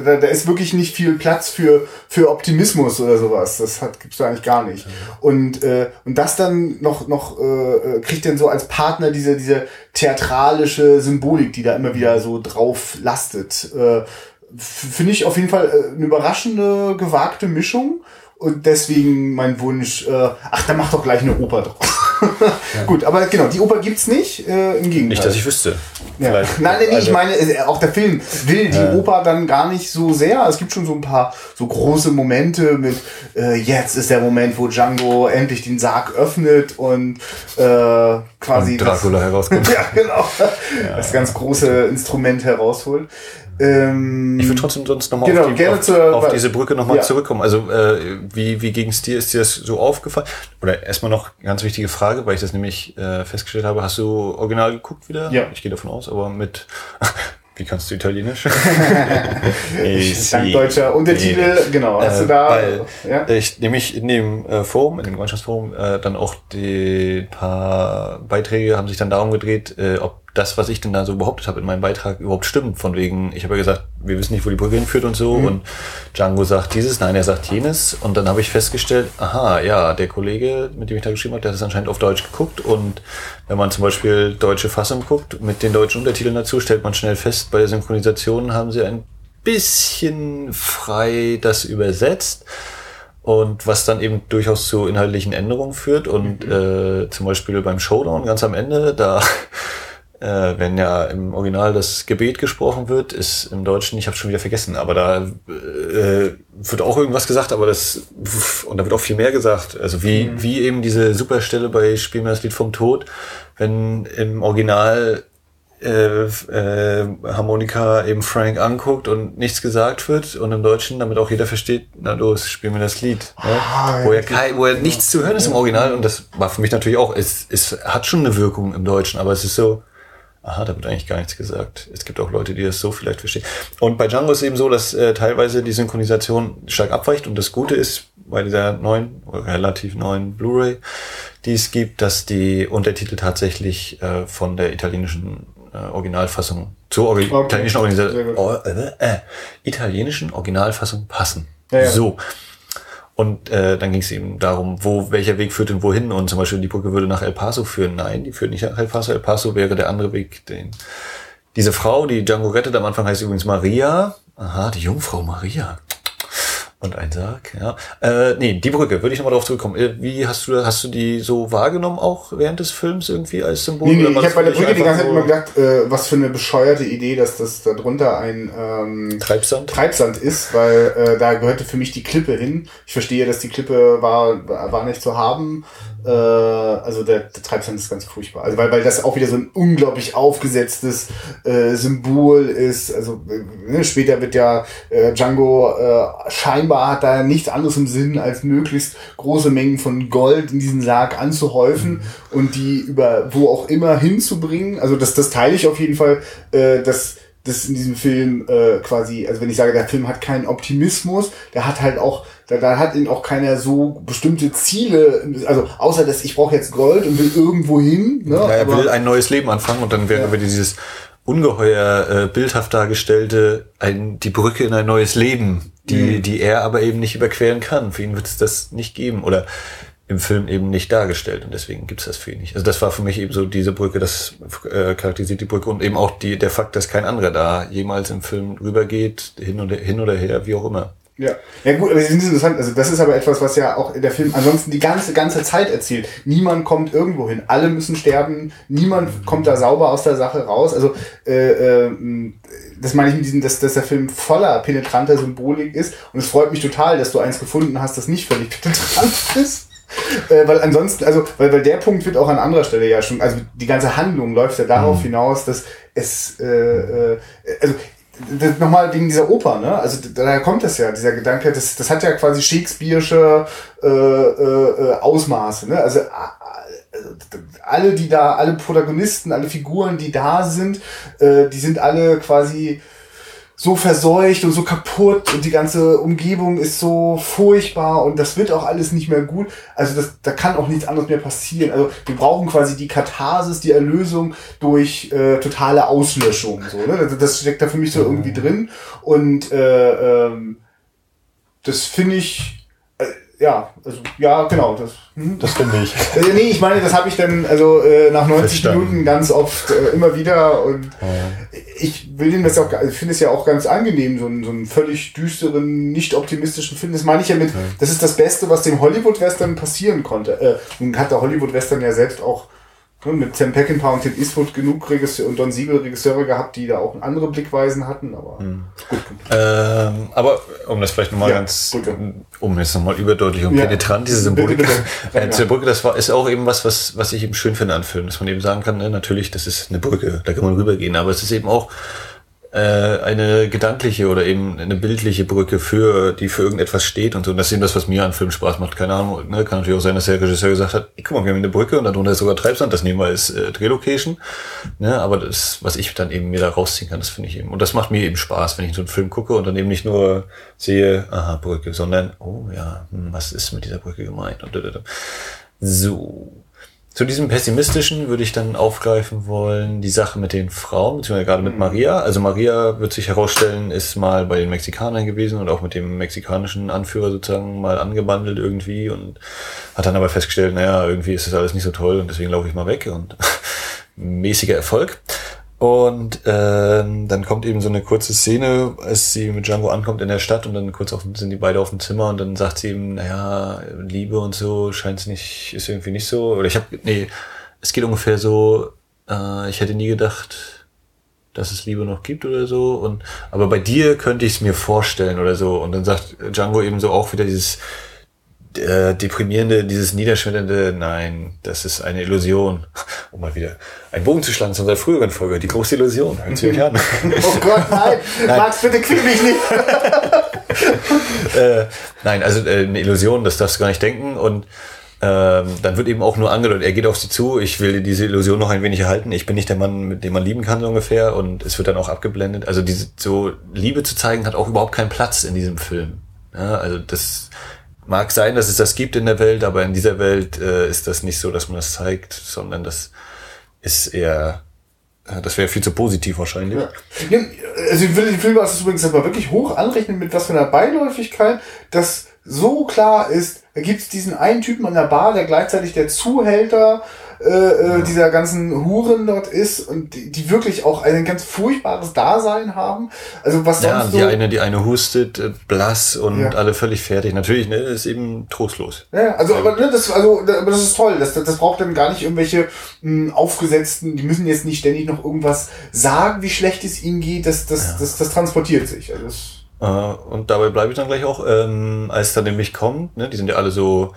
da, da ist wirklich nicht viel Platz für, für Optimismus oder sowas. Das hat, gibt's da eigentlich gar nicht. Und, äh, und das dann noch, noch äh, äh, kriegt dann so als Partner diese, diese theatralische Symbolik, die da immer wieder so drauf lastet. Äh, Finde ich auf jeden Fall äh, eine überraschende, gewagte Mischung. Und deswegen mein Wunsch, äh, ach, dann mach doch gleich eine Oper draus. Gut, aber genau, die Oper gibt's nicht, äh, im Gegenteil. Nicht, dass ich wüsste. Ja. Nein, nein, nee, ich also- meine, äh, auch der Film will die Oper dann gar nicht so sehr. Es gibt schon so ein paar so große Momente mit, äh, jetzt ist der Moment, wo Django endlich den Sarg öffnet und äh, quasi Und Dracula herauskommt. ja, genau. Das ganz große Instrument herausholt. Ähm, Ich würde trotzdem sonst nochmal Genau, auf, die, auf, zur- auf diese Brücke nochmal Ja. zurückkommen. Also äh, wie, wie gegen es dir? Ist dir das so aufgefallen? Oder erstmal noch ganz wichtige Frage, weil ich das nämlich äh, festgestellt habe. Hast du original geguckt wieder? Ja. Ich gehe davon aus, aber mit... Wie kannst du Italienisch? dank deutscher Untertitel, genau. Hast du Äh, da? weil ja? ich nämlich in dem äh, Forum, in dem Gemeinschaftsforum, äh, dann auch die paar Beiträge haben sich dann darum gedreht, äh, ob das, was ich denn da so behauptet habe in meinem Beitrag, überhaupt stimmt. Von wegen, ich habe ja gesagt, wir wissen nicht, wo die Brücke hinführt und so. Und Django sagt dieses, nein, er sagt jenes. Und dann habe ich festgestellt, aha, ja, der Kollege, mit dem ich da geschrieben habe, der hat es anscheinend auf Deutsch geguckt. Und wenn man zum Beispiel deutsche Fassung guckt, mit den deutschen Untertiteln dazu, stellt man schnell fest, bei der Synchronisation haben sie ein bisschen frei das übersetzt und was dann eben durchaus zu inhaltlichen Änderungen führt und äh, zum Beispiel beim Showdown ganz am Ende, da äh, wenn ja im Original das Gebet gesprochen wird, ist im Deutschen, ich habe schon wieder vergessen, aber da äh, wird auch irgendwas gesagt, aber das und da wird auch viel mehr gesagt. Also wie wie eben diese Superstelle bei Spiel mir das Lied vom Tod, wenn im Original äh, äh, Harmonika eben Frank anguckt und nichts gesagt wird und im Deutschen, damit auch jeder versteht, na los, spiel mir das Lied. Ne? Ah, wo, er kein, wo er nichts zu hören ist im Original und das war für mich natürlich auch, es, es hat schon eine Wirkung im Deutschen, aber es ist so, aha, da wird eigentlich gar nichts gesagt. Es gibt auch Leute, die das so vielleicht verstehen. Und bei Django ist eben so, dass äh, teilweise die Synchronisation stark abweicht und das Gute ist, bei dieser neuen, relativ neuen Blu-ray, die es gibt, dass die Untertitel tatsächlich äh, von der italienischen äh, Originalfassung zur Ori Okay, italienischen, Organisa gut. oh, äh, äh, italienischen Originalfassung passen. Ja, ja. So. Und äh, dann ging es eben darum, wo welcher Weg führt denn wohin? Und zum Beispiel die Brücke würde nach El Paso führen. Nein, die führt nicht nach El Paso. El Paso wäre der andere Weg. Den diese Frau, die Django rettet, am Anfang heißt übrigens Maria. Aha, die Jungfrau Maria. Und ein Sarg, ja. Äh, nee, die Brücke, würde ich nochmal darauf zurückkommen. Äh, Wie hast du hast du die so wahrgenommen auch während des Films irgendwie als Symbol? Nee, nee, ich habe bei der Brücke die ganze Zeit immer gedacht, äh, was für eine bescheuerte Idee, dass das da drunter ein ähm, Treibsand? Treibsand ist, weil äh, da gehörte für mich die Klippe hin. Ich verstehe, dass die Klippe war, war nicht zu haben. Äh, also der, der Treibsand ist ganz furchtbar. Also weil, weil das auch wieder so ein unglaublich aufgesetztes äh, Symbol ist. Also äh, ne, später wird ja äh, Django äh, scheinbar hat da nichts anderes im Sinn, als möglichst große Mengen von Gold in diesen Sarg anzuhäufen und die über wo auch immer hinzubringen. Also das, das teile ich auf jeden Fall, äh, dass das in diesem Film äh, quasi, also wenn ich sage, der Film hat keinen Optimismus, der hat halt auch, da, da hat ihn auch keiner so bestimmte Ziele, also außer dass ich brauche jetzt Gold und will irgendwo hin. Ne? Ja, er Aber- will ein neues Leben anfangen und dann wäre Ja. aber dieses ungeheuer äh, bildhaft dargestellte ein, die Brücke in ein neues Leben, die, Mhm. die er aber eben nicht überqueren kann. Für ihn wird es das nicht geben oder im Film eben nicht dargestellt und deswegen gibt's das für ihn nicht. Also das war für mich eben so diese Brücke, das äh, charakterisiert die Brücke und eben auch die, der Fakt, dass kein anderer da jemals im Film rübergeht, hin oder, hin oder her, wie auch immer. Ja. ja gut, aber das ist interessant. Also das ist aber etwas, was ja auch der Film ansonsten die ganze ganze Zeit erzählt. Niemand kommt irgendwo hin. Alle müssen sterben. Niemand kommt da sauber aus der Sache raus. Also äh, äh, das meine ich mit diesem, dass, dass der Film voller penetranter Symbolik ist. Und es freut mich total, dass du eins gefunden hast, das nicht völlig penetrant ist. Äh, weil ansonsten, also, weil, weil der Punkt wird auch an anderer Stelle ja schon, also die ganze Handlung läuft ja darauf hinaus, dass es, äh, äh, also nochmal wegen dieser Oper, ne? Also da da kommt das ja, dieser Gedanke, das, das hat ja quasi Shakespeare'sche äh, äh, äh, Ausmaße, ne? Also alle, die da, alle Protagonisten, alle Figuren, die da sind, äh, die sind alle quasi so verseucht und so kaputt und die ganze Umgebung ist so furchtbar und das wird auch alles nicht mehr gut. Also das, da kann auch nichts anderes mehr passieren. Also wir brauchen quasi die Katharsis, die Erlösung durch äh, totale Auslöschung. So, ne? das, das steckt da für mich so irgendwie drin und äh, ähm, das finde ich ja, also ja, genau. Das, hm. Das finde ich. Äh, nee, ich meine, das habe ich dann also äh, nach 90 Verstanden. Minuten ganz oft äh, immer wieder und ich will den das auch, also finde es ja auch ganz angenehm, so einen, so einen völlig düsteren, nicht optimistischen Film. Das meine ich ja mit, das ist das Beste, was dem Hollywood-Western passieren konnte. Äh, nun hat der Hollywood-Western ja selbst auch mit Sam Peckinpah und Clint Eastwood genug Regisseur und Don Siegel Regisseure gehabt, die da auch andere Blickweisen hatten, aber mhm. gut. Ähm, aber um das vielleicht nochmal ja, ganz, Brücke. um jetzt nochmal überdeutlich und ja. penetrant, diese Symbolik bitte, bitte. Äh, zur Brücke, das war, ist auch eben was, was, was ich eben schön finde an Filmen, dass man eben sagen kann, ne, natürlich, das ist eine Brücke, da kann man rübergehen, aber es ist eben auch, äh, eine gedankliche oder eben eine bildliche Brücke für, die für irgendetwas steht und so. Und das ist eben das, was mir an Film Spaß macht. Keine Ahnung, ne? kann natürlich auch sein, dass der Regisseur gesagt hat, guck mal, wir haben eine Brücke und darunter ist sogar Treibsand, das nehmen wir als äh, Drehlocation. Ne? Aber das, was ich dann eben mir da rausziehen kann, das finde ich eben. Und das macht mir eben Spaß, wenn ich so einen Film gucke und dann eben nicht nur sehe, aha, Brücke, sondern, oh ja, hm, was ist mit dieser Brücke gemeint? Und, so. Zu diesem pessimistischen würde ich dann aufgreifen wollen, die Sache mit den Frauen, beziehungsweise gerade mit mhm. Maria. Also Maria wird sich herausstellen, ist mal bei den Mexikanern gewesen und auch mit dem mexikanischen Anführer sozusagen mal angebandelt irgendwie und hat dann aber festgestellt, naja, irgendwie ist das alles nicht so toll und deswegen laufe ich mal weg und mäßiger Erfolg. Und ähm, dann kommt eben so eine kurze Szene, als sie mit Django ankommt in der Stadt und dann kurz auf, sind die beide auf dem Zimmer und dann sagt sie ihm, naja, Liebe und so scheint es nicht, ist irgendwie nicht so. Oder ich habe, nee, es geht ungefähr so, äh, ich hätte nie gedacht, dass es Liebe noch gibt oder so. Und aber bei dir könnte ich es mir vorstellen oder so. Und dann sagt Django eben so auch wieder dieses äh, deprimierende, dieses niederschmetternde, nein, das ist eine Illusion. Um mal wieder einen Bogen zu schlagen zu unserer früheren Folge, die große Illusion. Hört sie euch an. oh Gott, nein, nein. Max, bitte quill mich nicht. äh, nein, also äh, eine Illusion, das darfst du gar nicht denken. Und ähm, dann wird eben auch nur angedeutet, er geht auf sie zu, ich will diese Illusion noch ein wenig erhalten, ich bin nicht der Mann, mit dem man lieben kann, so ungefähr. Und es wird dann auch abgeblendet. Also diese so Liebe zu zeigen, hat auch überhaupt keinen Platz in diesem Film. Ja, also das Mag sein, dass es das gibt in der Welt, aber in dieser Welt äh, ist das nicht so, dass man das zeigt, sondern das ist eher, äh, das wäre viel zu positiv wahrscheinlich. Ja. Also ich will den Film das übrigens aber wirklich hoch anrechnen, mit was für einer Beiläufigkeit, dass so klar ist, da gibt's diesen einen Typen an der Bar, der gleichzeitig der Zuhälter äh, äh, dieser ganzen Huren dort ist und die, die, wirklich auch ein ganz furchtbares Dasein haben. Also was ja, die so eine, die eine hustet, äh, blass und ja. alle völlig fertig. Natürlich, ne, ist eben trostlos. Ja, also aber ne, das, also aber das ist toll. Das, das, das braucht dann gar nicht irgendwelche mh, hm, aufgesetzten. Die müssen jetzt nicht ständig noch irgendwas sagen, wie schlecht es ihnen geht. Das, das, ja. das, das transportiert sich. Also das, äh, und dabei bleibe ich dann gleich auch, ähm, als dann nämlich kommt. Ne, die sind ja alle so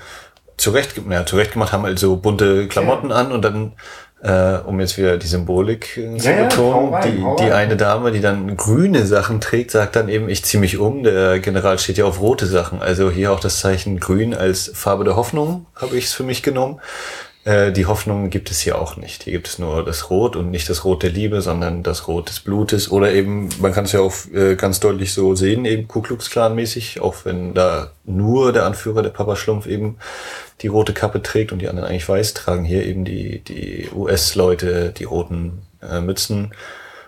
zurecht, ja, zurecht gemacht, haben halt so bunte Klamotten ja. an und dann, äh, um jetzt wieder die Symbolik äh, zu ja, betonen, rein, die, die eine Dame, die dann grüne Sachen trägt, sagt dann eben, ich ziehe mich um. Der General steht ja auf rote Sachen. Also hier auch das Zeichen grün als Farbe der Hoffnung, habe ich es für mich genommen. Äh, die Hoffnung gibt es hier auch nicht. Hier gibt es nur das Rot und nicht das Rot der Liebe, sondern das Rot des Blutes. Oder eben, man kann es ja auch äh, ganz deutlich so sehen, eben Ku Klux Klan mäßig, auch wenn da nur der Anführer, der Papa Schlumpf eben die rote Kappe trägt und die anderen eigentlich weiß, tragen hier eben die, die US-Leute die roten äh, Mützen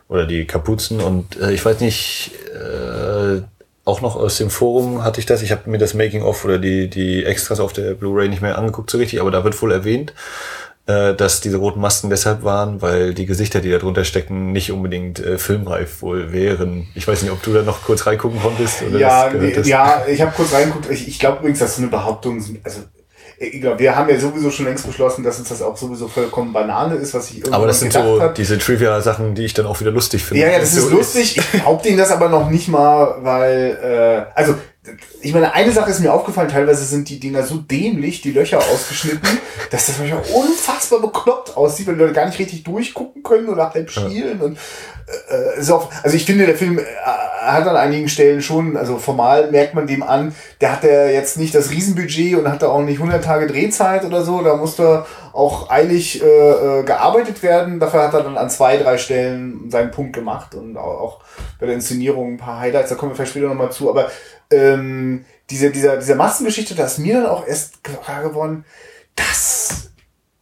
oder die Kapuzen. Und äh, ich weiß nicht, äh, auch noch aus dem Forum hatte ich das. Ich habe mir das Making-of oder die, die Extras auf der Blu-ray nicht mehr angeguckt so richtig, aber da wird wohl erwähnt, äh, dass diese roten Masken deshalb waren, weil die Gesichter, die da drunter stecken, nicht unbedingt äh, filmreif wohl wären. Ich weiß nicht, ob du da noch kurz reingucken konntest oder ja, ja, ich habe kurz reingeguckt. Ich, ich glaube übrigens, dass so eine Behauptung, also ich glaube, wir haben ja sowieso schon längst beschlossen, dass uns das auch sowieso vollkommen Banane ist, was ich irgendwie Aber das sind so hat. diese Trivia-Sachen, die ich dann auch wieder lustig finde. Ja, ja, das, das ist so lustig. Ist. Ich behaupte Ihnen das aber noch nicht mal, weil, äh, also ich meine, eine Sache ist mir aufgefallen, teilweise sind die Dinger so dämlich, die Löcher ausgeschnitten, dass das manchmal unfassbar bekloppt aussieht, weil die Leute gar nicht richtig durchgucken können oder halb schielen. Ja. Und äh, auch, also ich finde, der Film äh, hat an einigen Stellen schon, also formal merkt man dem an, der hat ja jetzt nicht das Riesenbudget und hat da auch nicht 100 Tage Drehzeit oder so, da musste auch eilig äh, äh, gearbeitet werden. Dafür hat er dann an zwei, drei Stellen seinen Punkt gemacht und auch, bei der Inszenierung ein paar Highlights, da kommen wir vielleicht später nochmal zu, aber ähm, diese, dieser, dieser Massengeschichte, da ist mir dann auch erst klar geworden, dass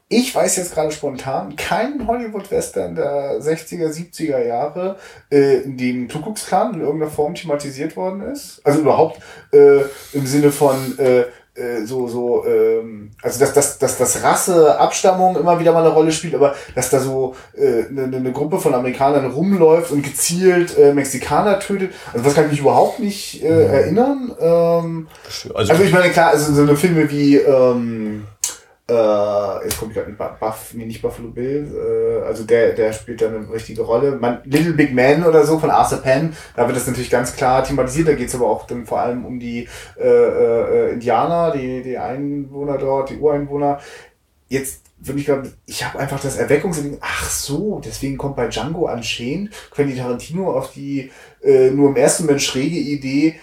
ich weiß jetzt gerade spontan keinen Hollywood-Western der 60er, 70er Jahre, äh, in dem Kuckucksklan in irgendeiner Form thematisiert worden ist. Also überhaupt äh, im Sinne von äh, äh, so, so, ähm, also dass, dass, dass das Rasse, Abstammung immer wieder mal eine Rolle spielt, aber dass da so äh, eine, eine Gruppe von Amerikanern rumläuft und gezielt äh, Mexikaner tötet, also das kann ich mich überhaupt nicht äh, erinnern. Ähm, also, also ich meine, klar, also so eine Filme wie ähm, äh, jetzt komme ich gerade Buff, nee, nicht Buffalo Bill, äh, also der, der spielt da eine richtige Rolle. Man, Little Big Man oder so von Arthur Penn, da wird das natürlich ganz klar thematisiert, da geht es aber auch dann vor allem um die äh, äh, Indianer, die, die Einwohner dort, die Ureinwohner. Jetzt würde ich glaube, ich habe einfach das Erweckungsding, ach so, deswegen kommt bei Django Unchained Quentin Tarantino auf die äh, nur im ersten Moment schräge Idee,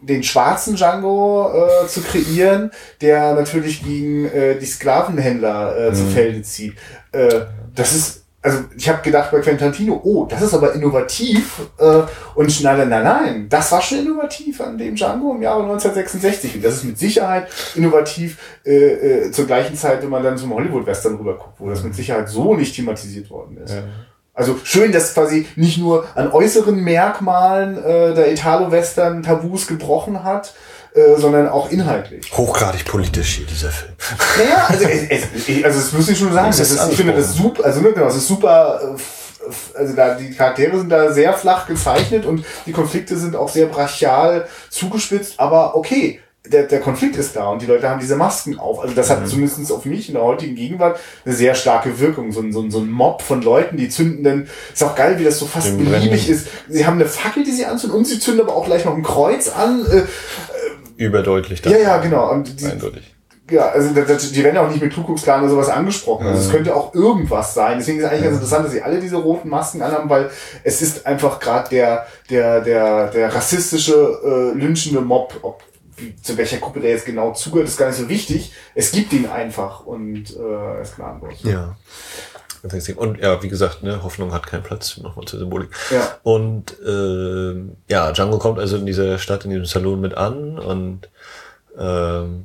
den schwarzen Django äh, zu kreieren, der natürlich gegen äh, die Sklavenhändler äh, mhm. zu Felde zieht. Äh, das ist, also ich habe gedacht bei Quentin Tarantino, oh, das ist aber innovativ. Äh, und nein, nein, nein, das war schon innovativ an dem Django im Jahre 1966. Und das ist mit Sicherheit innovativ äh, äh, zur gleichen Zeit, wenn man dann zum Hollywood-Western rüberguckt, wo das mit Sicherheit so nicht thematisiert worden ist. Ja. Also schön, dass quasi nicht nur an äußeren Merkmalen äh, der Italo-Western-Tabus gebrochen hat, äh, sondern auch inhaltlich. Hochgradig politisch hier, dieser Film. Naja, also es, es, also das muss ich schon sagen. Das ist, ich finde das super, also ne, genau, es ist super, äh, also da, die Charaktere sind da sehr flach gezeichnet und die Konflikte sind auch sehr brachial zugespitzt, aber okay, der, der Konflikt ist da und die Leute haben diese Masken auf. Also das hat mhm. zumindest auf mich in der heutigen Gegenwart eine sehr starke Wirkung. So ein, so ein, so ein Mob von Leuten, die zünden dann, ist auch geil, wie das so fast Im beliebig ist. Sie haben eine Fackel, die sie anzünden und sie zünden aber auch gleich noch ein Kreuz an. Äh, Überdeutlich. Dann. Ja, ja, genau. Und die, Eindeutig. Ja, also das, die werden ja auch nicht mit Kuckucksklan oder sowas angesprochen. Also mhm. es könnte auch irgendwas sein. Deswegen ist es eigentlich ganz interessant, dass sie alle diese roten Masken anhaben, weil es ist einfach gerade der, der, der, der rassistische, äh, lynchende Mob, ob zu welcher Gruppe der jetzt genau zugehört, ist gar nicht so wichtig. Es gibt ihn einfach und äh, er ist gnadenlos. Ja. Und ja, wie gesagt, ne, Hoffnung hat keinen Platz, nochmal zur Symbolik. Ja. Und äh, ja, Django kommt also in dieser Stadt, in diesem Salon mit an und ähm,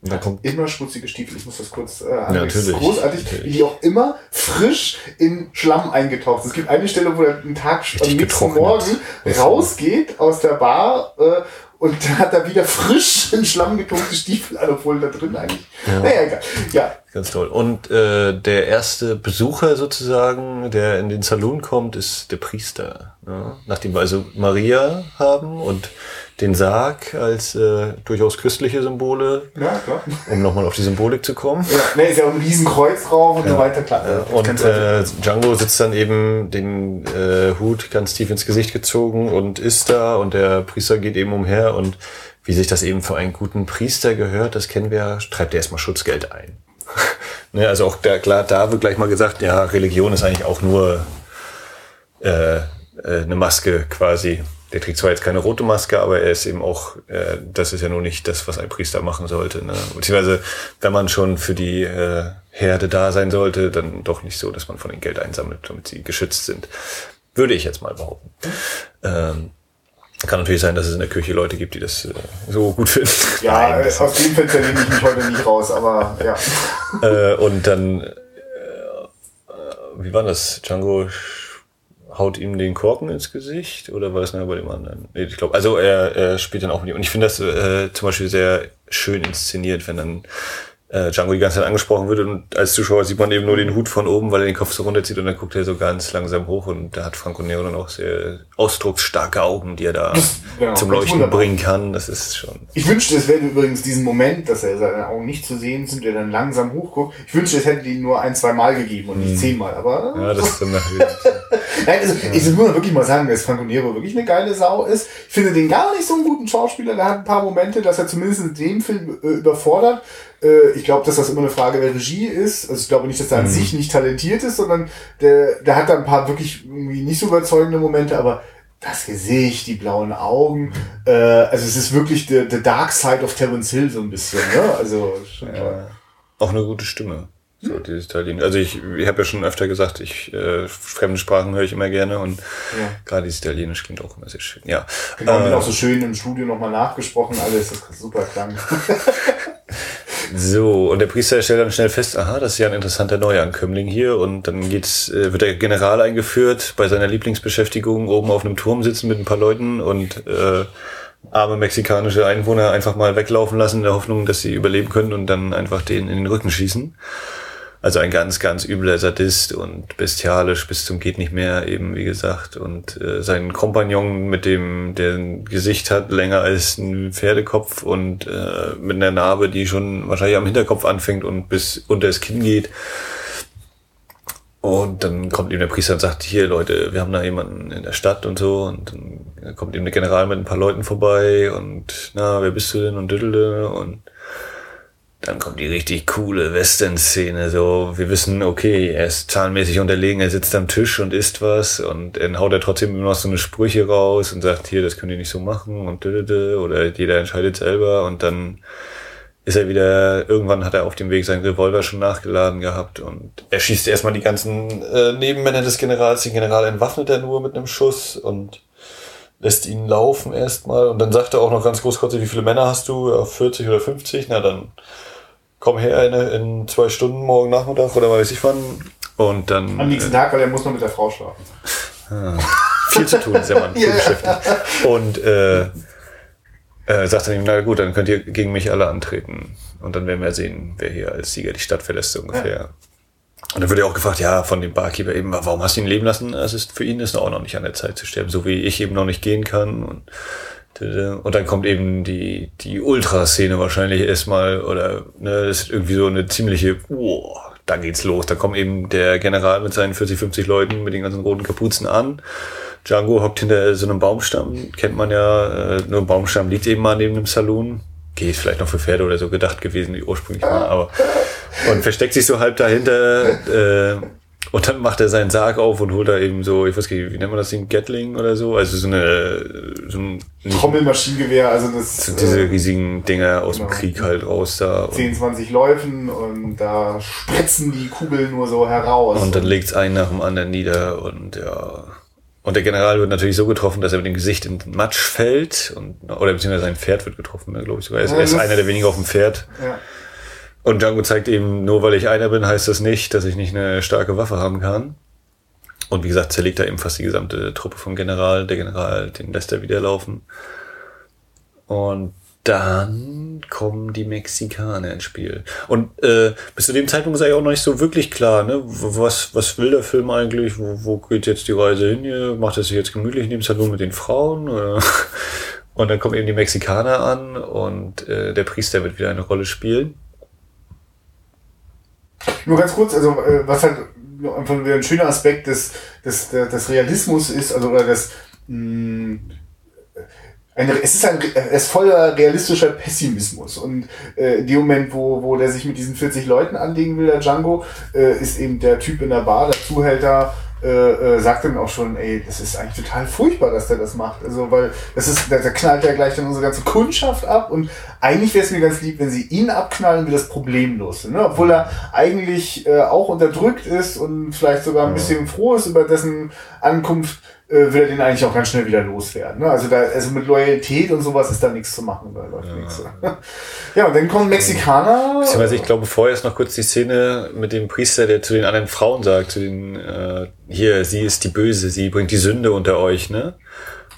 da kommt immer schmutzige Stiefel. Ich muss das kurz äh, ja, natürlich, großartig, natürlich. wie die auch immer frisch in Schlamm eingetaucht sind. Es gibt eine Stelle, wo er einen Tag am nächsten Morgen rausgeht aus der Bar äh, und da hat er wieder frisch in Schlamm getunkte Stiefel an, obwohl da drin eigentlich. Ja. Naja, egal. Ja. Ganz toll. Und äh, der erste Besucher sozusagen, der in den Salon kommt, ist der Priester. Ja? Nachdem wir also Maria haben und den Sarg als äh, durchaus christliche Symbole. Ja, klar. Um nochmal auf die Symbolik zu kommen. Ja, ne, ist ja ein Riesenkreuz drauf und ja. so weiter, klar. Ja, und äh, Django sitzt dann eben den äh, Hut ganz tief ins Gesicht gezogen und ist da und der Priester geht eben umher und wie sich das eben für einen guten Priester gehört, das kennen wir, treibt er erstmal Schutzgeld ein. Ne, also auch da, klar, da wird gleich mal gesagt, ja, Religion ist eigentlich auch nur äh, äh, eine Maske quasi der trägt zwar jetzt keine rote Maske, aber er ist eben auch, äh, das ist ja nur nicht das, was ein Priester machen sollte. Ne? Beziehungsweise, wenn man schon für die äh, Herde da sein sollte, dann doch nicht so, dass man von ihnen Geld einsammelt, damit sie geschützt sind. Würde ich jetzt mal behaupten. Ähm, kann natürlich sein, dass es in der Kirche Leute gibt, die das äh, so gut finden. Ja, Nein, aus dem Fenster nehme ich mich heute nicht raus, aber ja. äh, und dann, äh, wie war das? Django haut ihm den Korken ins Gesicht oder war das nachher bei dem anderen? Nee, ich glaube, also er, er spielt dann auch mit ihm. Und ich finde das äh, zum Beispiel sehr schön inszeniert, wenn dann äh, Django die ganze Zeit angesprochen wird und als Zuschauer sieht man eben nur den Hut von oben, weil er den Kopf so runterzieht und dann guckt er so ganz langsam hoch und da hat Franco Nero dann auch sehr ausdrucksstarke Augen, die er da genau, zum Leuchten wunderbar. bringen kann. Das ist schon. Ich wünschte, es wäre übrigens diesen Moment, dass er seine Augen nicht zu sehen sind, der dann langsam hochguckt. Ich wünschte, es hätte ihn nur ein, zwei Mal gegeben und nicht hm. zehnmal, aber. Ja, das ist dann. Nein, also ja. ich muss wirklich mal sagen, dass Franco Nero wirklich eine geile Sau ist. Ich finde den gar nicht so einen guten Schauspieler. Der hat ein paar Momente, dass er zumindest in dem Film äh, überfordert. Äh, ich glaube, dass das immer eine Frage der Regie ist. Also ich glaube nicht, dass er an mhm. sich nicht talentiert ist, sondern der, der hat da ein paar wirklich irgendwie nicht so überzeugende Momente, aber das Gesicht, die blauen Augen, äh, also es ist wirklich the, the dark side of Terence Hill so ein bisschen, ne? Also schon ja. Auch eine gute Stimme. So, hm? dieses Italien. Also ich, ich habe ja schon öfter gesagt, ich äh, fremde Sprachen höre ich immer gerne und ja. gerade dieses Italienisch klingt auch immer sehr schön. Ja. Genau, äh, auch so schön im Studio nochmal nachgesprochen, alles, das super klang. So, und der Priester stellt dann schnell fest, aha, das ist ja ein interessanter Neuankömmling hier. Und dann geht's, äh, wird der General eingeführt, bei seiner Lieblingsbeschäftigung oben auf einem Turm sitzen mit ein paar Leuten und äh, arme mexikanische Einwohner einfach mal weglaufen lassen in der Hoffnung, dass sie überleben können und dann einfach den in den Rücken schießen. Also ein ganz, ganz übler Sadist und bestialisch bis zum geht nicht mehr eben, wie gesagt. Und äh, sein Kompagnon mit dem, der ein Gesicht hat länger als ein Pferdekopf und äh, mit einer Narbe, die schon wahrscheinlich am Hinterkopf anfängt und bis unter das Kinn geht. Und dann kommt ihm der Priester und sagt, hier Leute, wir haben da jemanden in der Stadt und so. Und dann kommt ihm der General mit ein paar Leuten vorbei und na, wer bist du denn und düdelde und dann kommt die richtig coole Western-Szene. So, wir wissen, okay, er ist zahlenmäßig unterlegen, er sitzt am Tisch und isst was und dann haut er trotzdem immer noch so eine Sprüche raus und sagt, hier, das könnt ihr nicht so machen und oder jeder entscheidet selber und dann ist er wieder, irgendwann hat er auf dem Weg seinen Revolver schon nachgeladen gehabt und er schießt erstmal die ganzen äh, Nebenmänner des Generals. Den General entwaffnet er nur mit einem Schuss und lässt ihn laufen erstmal und dann sagt er auch noch ganz groß kurz, wie viele Männer hast du? Ja, 40 oder 50? Na dann komm her in, in zwei Stunden morgen Nachmittag oder weiß ich wann. Und dann. Am nächsten äh, Tag, weil er muss noch mit der Frau schlafen. Ah, viel zu tun ist der Mann, viel beschäftigt. Und äh, äh, sagt dann ihm, na gut, dann könnt ihr gegen mich alle antreten. Und dann werden wir sehen, wer hier als Sieger die Stadt verlässt, so ungefähr. Ja. Und dann wird er auch gefragt, ja, von dem Barkeeper eben, warum hast du ihn leben lassen? Es ist für ihn ist auch noch nicht an der Zeit zu sterben, so wie ich eben noch nicht gehen kann. Und und dann kommt eben die, die Ultraszene wahrscheinlich erstmal, oder ne, das ist irgendwie so eine ziemliche, oh, da geht's los. Da kommt eben der General mit seinen 40, 50 Leuten mit den ganzen roten Kapuzen an. Django hockt hinter so einem Baumstamm, kennt man ja, äh, nur ein Baumstamm liegt eben mal neben dem Saloon. Geht vielleicht noch für Pferde oder so gedacht gewesen, wie ursprünglich war, aber und versteckt sich so halb dahinter, äh, und dann macht er seinen Sarg auf und holt da eben so, ich weiß nicht, wie nennt man das Ding, Gatling oder so? Also so eine so ein Trommelmaschinengewehr, also das. So diese äh, riesigen Dinger aus genau. dem Krieg halt raus da. 10, 20 Läufen und da spritzen die Kugeln nur so heraus. Und dann legt's einen nach dem anderen nieder und ja. Und der General wird natürlich so getroffen, dass er mit dem Gesicht in den Matsch fällt und oder beziehungsweise sein Pferd wird getroffen, ne, glaube ich sogar. Er ist, ja, er ist einer der wenigen auf dem Pferd. Ja und Django zeigt eben, nur weil ich einer bin, heißt das nicht, dass ich nicht eine starke Waffe haben kann. Und wie gesagt, zerlegt er eben fast die gesamte Truppe vom General. Der General, den lässt er wieder laufen. Und dann kommen die Mexikaner ins Spiel. Und äh, bis zu dem Zeitpunkt ist eigentlich auch noch nicht so wirklich klar, ne? Was, was will der Film eigentlich? Wo, wo geht jetzt die Reise hin hier? Macht er sich jetzt gemütlich in dem Salon mit den Frauen? Und dann kommen eben die Mexikaner an und äh, der Priester wird wieder eine Rolle spielen. Nur ganz kurz, also äh, was halt einfach ein schöner Aspekt des, des, des Realismus ist, also oder des mh, eine, es ist ein es ist voller realistischer Pessimismus und äh, in dem Moment, wo, wo der sich mit diesen 40 Leuten anlegen will, der Django, äh, ist eben der Typ in der Bar, der Zuhälter, äh, äh, sagt dann auch schon, ey, das ist eigentlich total furchtbar, dass der das macht. Also, weil das ist, da, da knallt er gleich dann unsere ganze Kundschaft ab und eigentlich wäre es mir ganz lieb, wenn sie ihn abknallen, wie das problemlos. Ne? Obwohl er eigentlich äh, auch unterdrückt ist und vielleicht sogar ein bisschen froh ist über dessen Ankunft, äh, will er den eigentlich auch ganz schnell wieder loswerden. Ne? Also da, also mit Loyalität und sowas ist da nichts zu machen, da läuft ja. nichts. Ja, und dann kommen Mexikaner. Beziehungsweise ich glaube, vorher ist noch kurz die Szene mit dem Priester, der zu den anderen Frauen sagt, zu den, äh, hier, sie ist die Böse, sie bringt die Sünde unter euch, ne?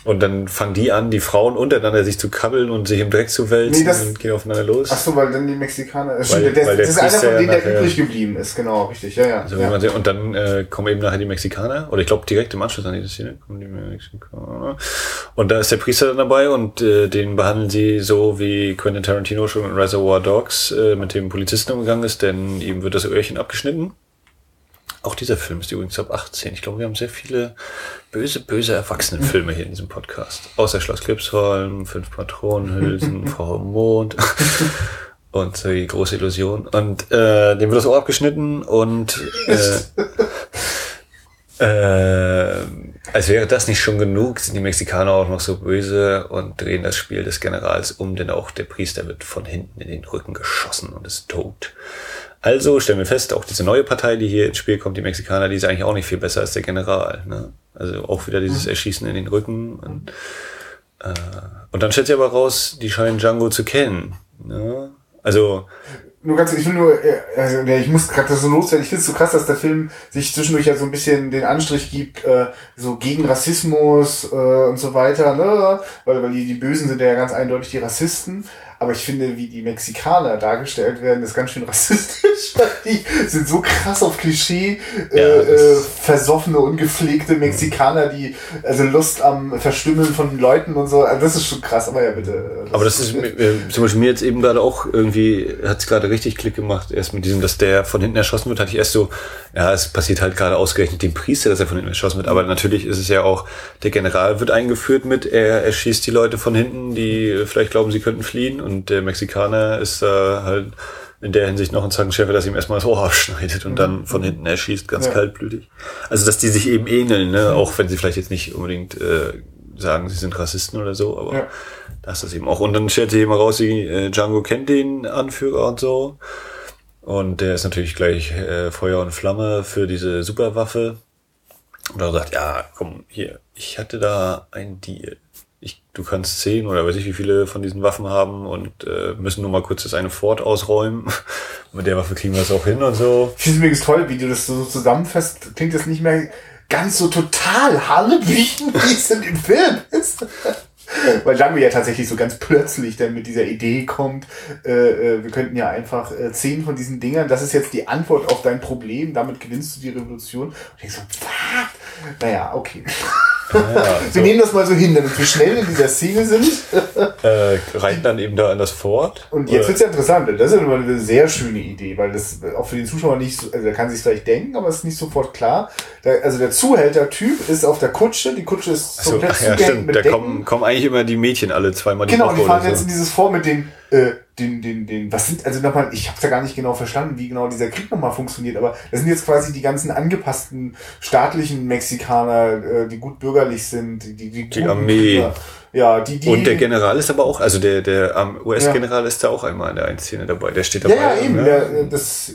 Und dann fangen die an, die Frauen untereinander sich zu kabbeln und sich im Dreck zu wälzen nee, das, und gehen aufeinander los. Ach so, weil dann die Mexikaner. Weil, stimmt, der, weil der das ist einer von denen, der übrig geblieben ist, genau, richtig. Ja, ja. Also, ja. Sieht, und dann äh, kommen eben nachher die Mexikaner, oder ich glaube direkt im Anschluss an diese Szene kommen die Mexikaner. Und da ist der Priester dann dabei und äh, den behandeln sie so, wie Quentin Tarantino schon in Reservoir Dogs äh, mit dem Polizisten umgegangen ist, denn ihm wird das Öhrchen abgeschnitten. Auch dieser Film ist übrigens ab 18. Ich glaube, wir haben sehr viele böse, böse Erwachsenenfilme hier in diesem Podcast. Außer Schloss Klipsholm, Fünf Patronenhülsen, Frau Mond und die große Illusion. Und äh, dem wird das Ohr abgeschnitten und äh, äh, als wäre das nicht schon genug, sind die Mexikaner auch noch so böse und drehen das Spiel des Generals um, denn auch der Priester wird von hinten in den Rücken geschossen und ist tot. Also stellen wir fest, auch diese neue Partei, die hier ins Spiel kommt, die Mexikaner, die ist eigentlich auch nicht viel besser als der General. Ne? Also auch wieder dieses mhm. Erschießen in den Rücken. Und, äh, und dann stellt sich aber raus, die scheinen Django zu kennen. Ne? Also nur ganz, ich will nur, äh, also, ich muss gerade das so loswerden. Ich finde es so krass, dass der Film sich zwischendurch ja so ein bisschen den Anstrich gibt, äh, so gegen Rassismus äh, und so weiter, ne? Weil, weil die, die Bösen sind ja ganz eindeutig die Rassisten. Aber ich finde, wie die Mexikaner dargestellt werden, ist ganz schön rassistisch. Die sind so krass auf Klischee, äh, Ja, das- äh, versoffene, ungepflegte Mexikaner, die also Lust am Verstümmeln von Leuten und so. Also das ist schon krass, aber ja, bitte. Aber das ist äh, zum Beispiel mir jetzt eben gerade auch irgendwie, hat es gerade richtig Klick gemacht, erst mit diesem, dass der von hinten erschossen wird, hatte ich erst so, ja, es passiert halt gerade ausgerechnet dem Priester, dass er von hinten erschossen wird, aber natürlich ist es ja auch, der General wird eingeführt mit, er erschießt die Leute von hinten, die vielleicht glauben, sie könnten fliehen und der Mexikaner ist da halt in der Hinsicht noch ein Zangenschärfer, dass ihm erstmal das Ohr abschneidet und dann von hinten erschießt, ganz Ja. kaltblütig. Also, dass die sich eben ähneln, ne? auch wenn sie vielleicht jetzt nicht unbedingt äh, sagen, sie sind Rassisten oder so, aber Ja. da ist das eben auch. Und dann stellt sich eben raus, die, äh, Django kennt den Anführer und so. Und der ist natürlich gleich äh, Feuer und Flamme für diese Superwaffe. Und er sagt, ja, komm, hier, ich hatte da ein Deal. Du kannst zehn oder weiß ich wie viele von diesen Waffen haben und äh, müssen nur mal kurz das eine Fort ausräumen. Mit der Waffe kriegen wir es auch hin und so. Ich finde es übrigens toll, wie du das so zusammenfasst. Klingt das nicht mehr ganz so total Hanebüchen, wie es in dem Film ist. Weil Django ja tatsächlich so ganz plötzlich dann mit dieser Idee kommt, äh, äh, wir könnten ja einfach äh, zehn von diesen Dingern, das ist jetzt die Antwort auf dein Problem, damit gewinnst du die Revolution. Und ich so, was? Naja, okay. Ja, Wir nehmen das mal so hin, damit wir schnell in dieser Szene sind. äh, reiten dann eben da in das Fort. Und jetzt Äh, wird's ja interessant. Das ist immer eine sehr schöne Idee, weil das auch für den Zuschauer nicht so, also der kann sich vielleicht denken, aber es ist nicht sofort klar. Der, also der Zuhälter-Typ ist auf der Kutsche, die Kutsche ist so, komplett ach ja, stimmt. mit Da kommen, kommen eigentlich immer die Mädchen alle zweimal die Genau, Woche die fahren jetzt so. in dieses Vor mit den, äh, den, den, den, was sind, also nochmal, ich hab's ja gar nicht genau verstanden, wie genau dieser Krieg nochmal funktioniert, aber das sind jetzt quasi die ganzen angepassten staatlichen Mexikaner, äh, die gut bürgerlich sind, die, die, die, Armee. Krieger. Ja, die, die. Und der General ist aber auch, also der, der ähm, US-General ist da auch einmal in der einen Szene dabei. Der steht dabei. Ja, ja, eben. ne? Der, das,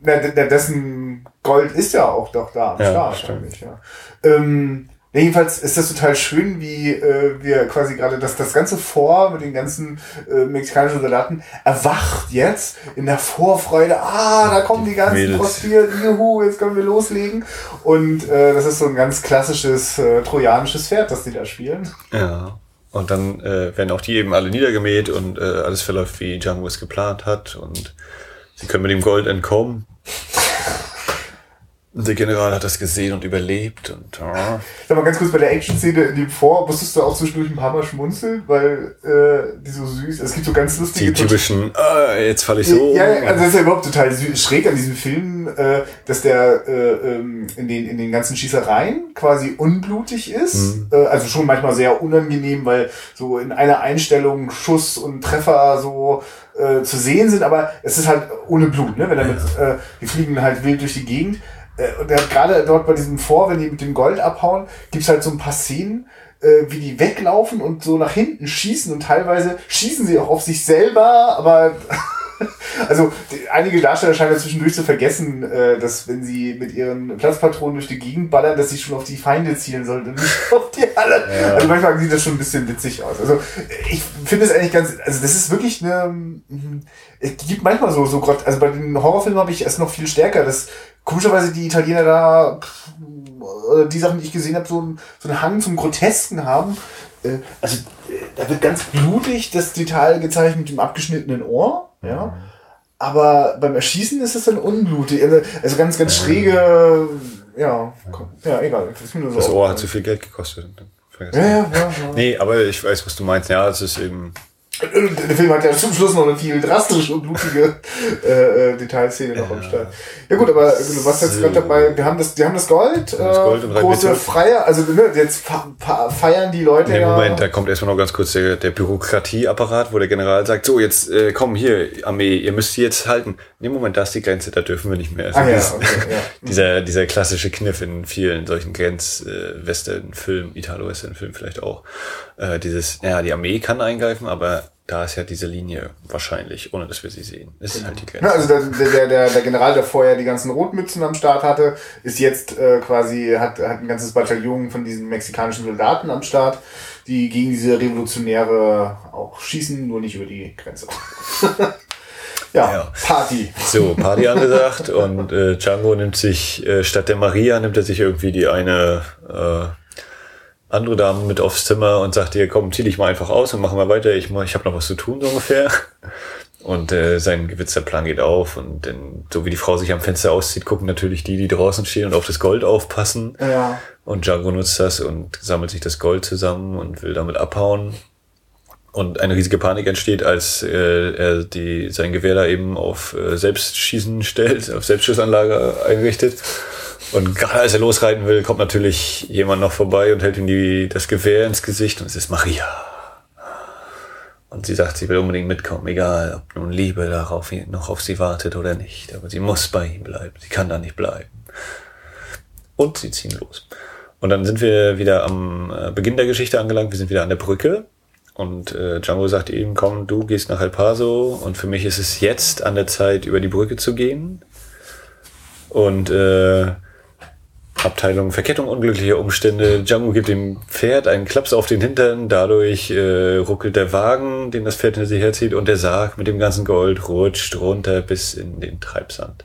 na, dessen Gold ist ja auch doch da am Ja, Start. stimmt. eigentlich, Ja. Ähm, ja, jedenfalls ist das total schön, wie äh, wir quasi gerade das, das ganze Vor mit den ganzen äh, mexikanischen Soldaten erwacht jetzt in der Vorfreude. Ah, da kommen die ganzen Mädels. Prostituierten, juhu, jetzt können wir loslegen. Und äh, das ist so ein ganz klassisches äh, trojanisches Pferd, das die da spielen. Ja. Und dann äh, werden auch die eben alle niedergemäht und äh, alles verläuft, wie Django es geplant hat. Und sie können mit dem Gold entkommen. Der General hat das gesehen und überlebt. Und ja. Sag mal ganz kurz bei der Action-Szene in dem Vor, musstest du auch zwischendurch ein paar Mal schmunzeln, weil äh, die so süß, es gibt so ganz lustige die typischen, ah, jetzt falle ich so. Ja, ja, also das ist ja überhaupt total schräg an diesem Film, äh, dass der äh, ähm, in, den, in den ganzen Schießereien quasi unblutig ist. Mhm. Äh, also schon manchmal sehr unangenehm, weil so in einer Einstellung Schuss und Treffer so äh, zu sehen sind, aber es ist halt ohne Blut, ne? Wenn er mit, äh, die fliegen halt wild durch die Gegend. Äh, und er hat gerade dort bei diesem Vor, wenn die mit dem Gold abhauen, gibt's halt so ein paar Szenen, äh, wie die weglaufen und so nach hinten schießen und teilweise schießen sie auch auf sich selber, aber also die, einige Darsteller scheinen ja zwischendurch zu vergessen, äh, dass wenn sie mit ihren Platzpatronen durch die Gegend ballern, dass sie schon auf die Feinde zielen sollten und nicht auf die anderen. Also manchmal sieht das schon ein bisschen witzig aus. Also ich finde es eigentlich ganz, also das ist wirklich eine, mhm, es gibt manchmal so, so grott, also bei den Horrorfilmen habe ich es noch viel stärker, dass komischerweise die Italiener da, die Sachen, die ich gesehen habe, so, so einen Hang zum Grotesken haben. Äh, Also äh, da wird ganz blutig das Detail gezeigt mit dem abgeschnittenen Ohr, ja. Aber beim Erschießen ist es dann unblutig. Also, also ganz, ganz schräge, ja, ja, egal. Das, Das Ohr hat zu viel Geld gekostet. Ja, ja, ja, ja. Nee, aber ich weiß, was du meinst. Ja, es ist eben. Der Film hat ja zum Schluss noch eine viel drastische und blutige äh, äh, Detailszene noch am Start. Ja gut, aber du warst jetzt So. gerade dabei, wir haben das, die haben das Gold, haben das Gold und äh, große Freier, also ne, jetzt feiern die Leute Nee, ja. Moment, da kommt erstmal noch ganz kurz der, der Bürokratieapparat, wo der General sagt, so, jetzt äh, komm hier, Armee, ihr müsst sie jetzt halten. Nee, Moment, da ist die Grenze, da dürfen wir nicht mehr. Also Ah ja, das- okay, ja. dieser, dieser klassische Kniff in vielen solchen Grenz-Western-Filmen, Italo-Western-Filmen vielleicht auch. Äh, dieses, ja, die Armee kann eingreifen, aber da ist ja diese Linie wahrscheinlich, ohne dass wir sie sehen. Es ist halt die Grenze. Ja, also der, der, der, der General, der vorher die ganzen Rotmützen am Start hatte, ist jetzt äh, quasi, hat, hat ein ganzes Bataillon von diesen mexikanischen Soldaten am Start, die gegen diese Revolutionäre auch schießen, nur nicht über die Grenze. Ja, ja, Party. So, Party angesagt und äh, Django nimmt sich, äh, statt der Maria nimmt er sich irgendwie die eine äh, andere Dame mit aufs Zimmer und sagt ihr, komm, zieh dich mal einfach aus und machen wir weiter, ich, ich habe noch was zu tun, so ungefähr. Und äh, sein gewitzter Plan geht auf und dann, so wie die Frau sich am Fenster auszieht, gucken natürlich die, die draußen stehen und auf das Gold aufpassen. Ja. Und Django nutzt das und sammelt sich das Gold zusammen und will damit abhauen. Und eine riesige Panik entsteht, als äh, er die, sein Gewehr da eben auf äh, Selbstschießen stellt, auf Selbstschussanlage einrichtet. Und gerade als er losreiten will, kommt natürlich jemand noch vorbei und hält ihm die, das Gewehr ins Gesicht und es ist Maria. Und sie sagt, sie will unbedingt mitkommen, egal ob nun Liebe darauf noch auf sie wartet oder nicht. Aber sie muss bei ihm bleiben. Sie kann da nicht bleiben. Und sie ziehen los. Und dann sind wir wieder am äh, Beginn der Geschichte angelangt. Wir sind wieder an der Brücke. Und äh, Django sagt ihm, komm, du gehst nach El Paso. Und für mich ist es jetzt an der Zeit, über die Brücke zu gehen. Und äh, Abteilung Verkettung unglücklicher Umstände. Django gibt dem Pferd einen Klaps auf den Hintern, dadurch äh, ruckelt der Wagen, den das Pferd hinter sich herzieht, und der Sarg mit dem ganzen Gold rutscht runter bis in den Treibsand.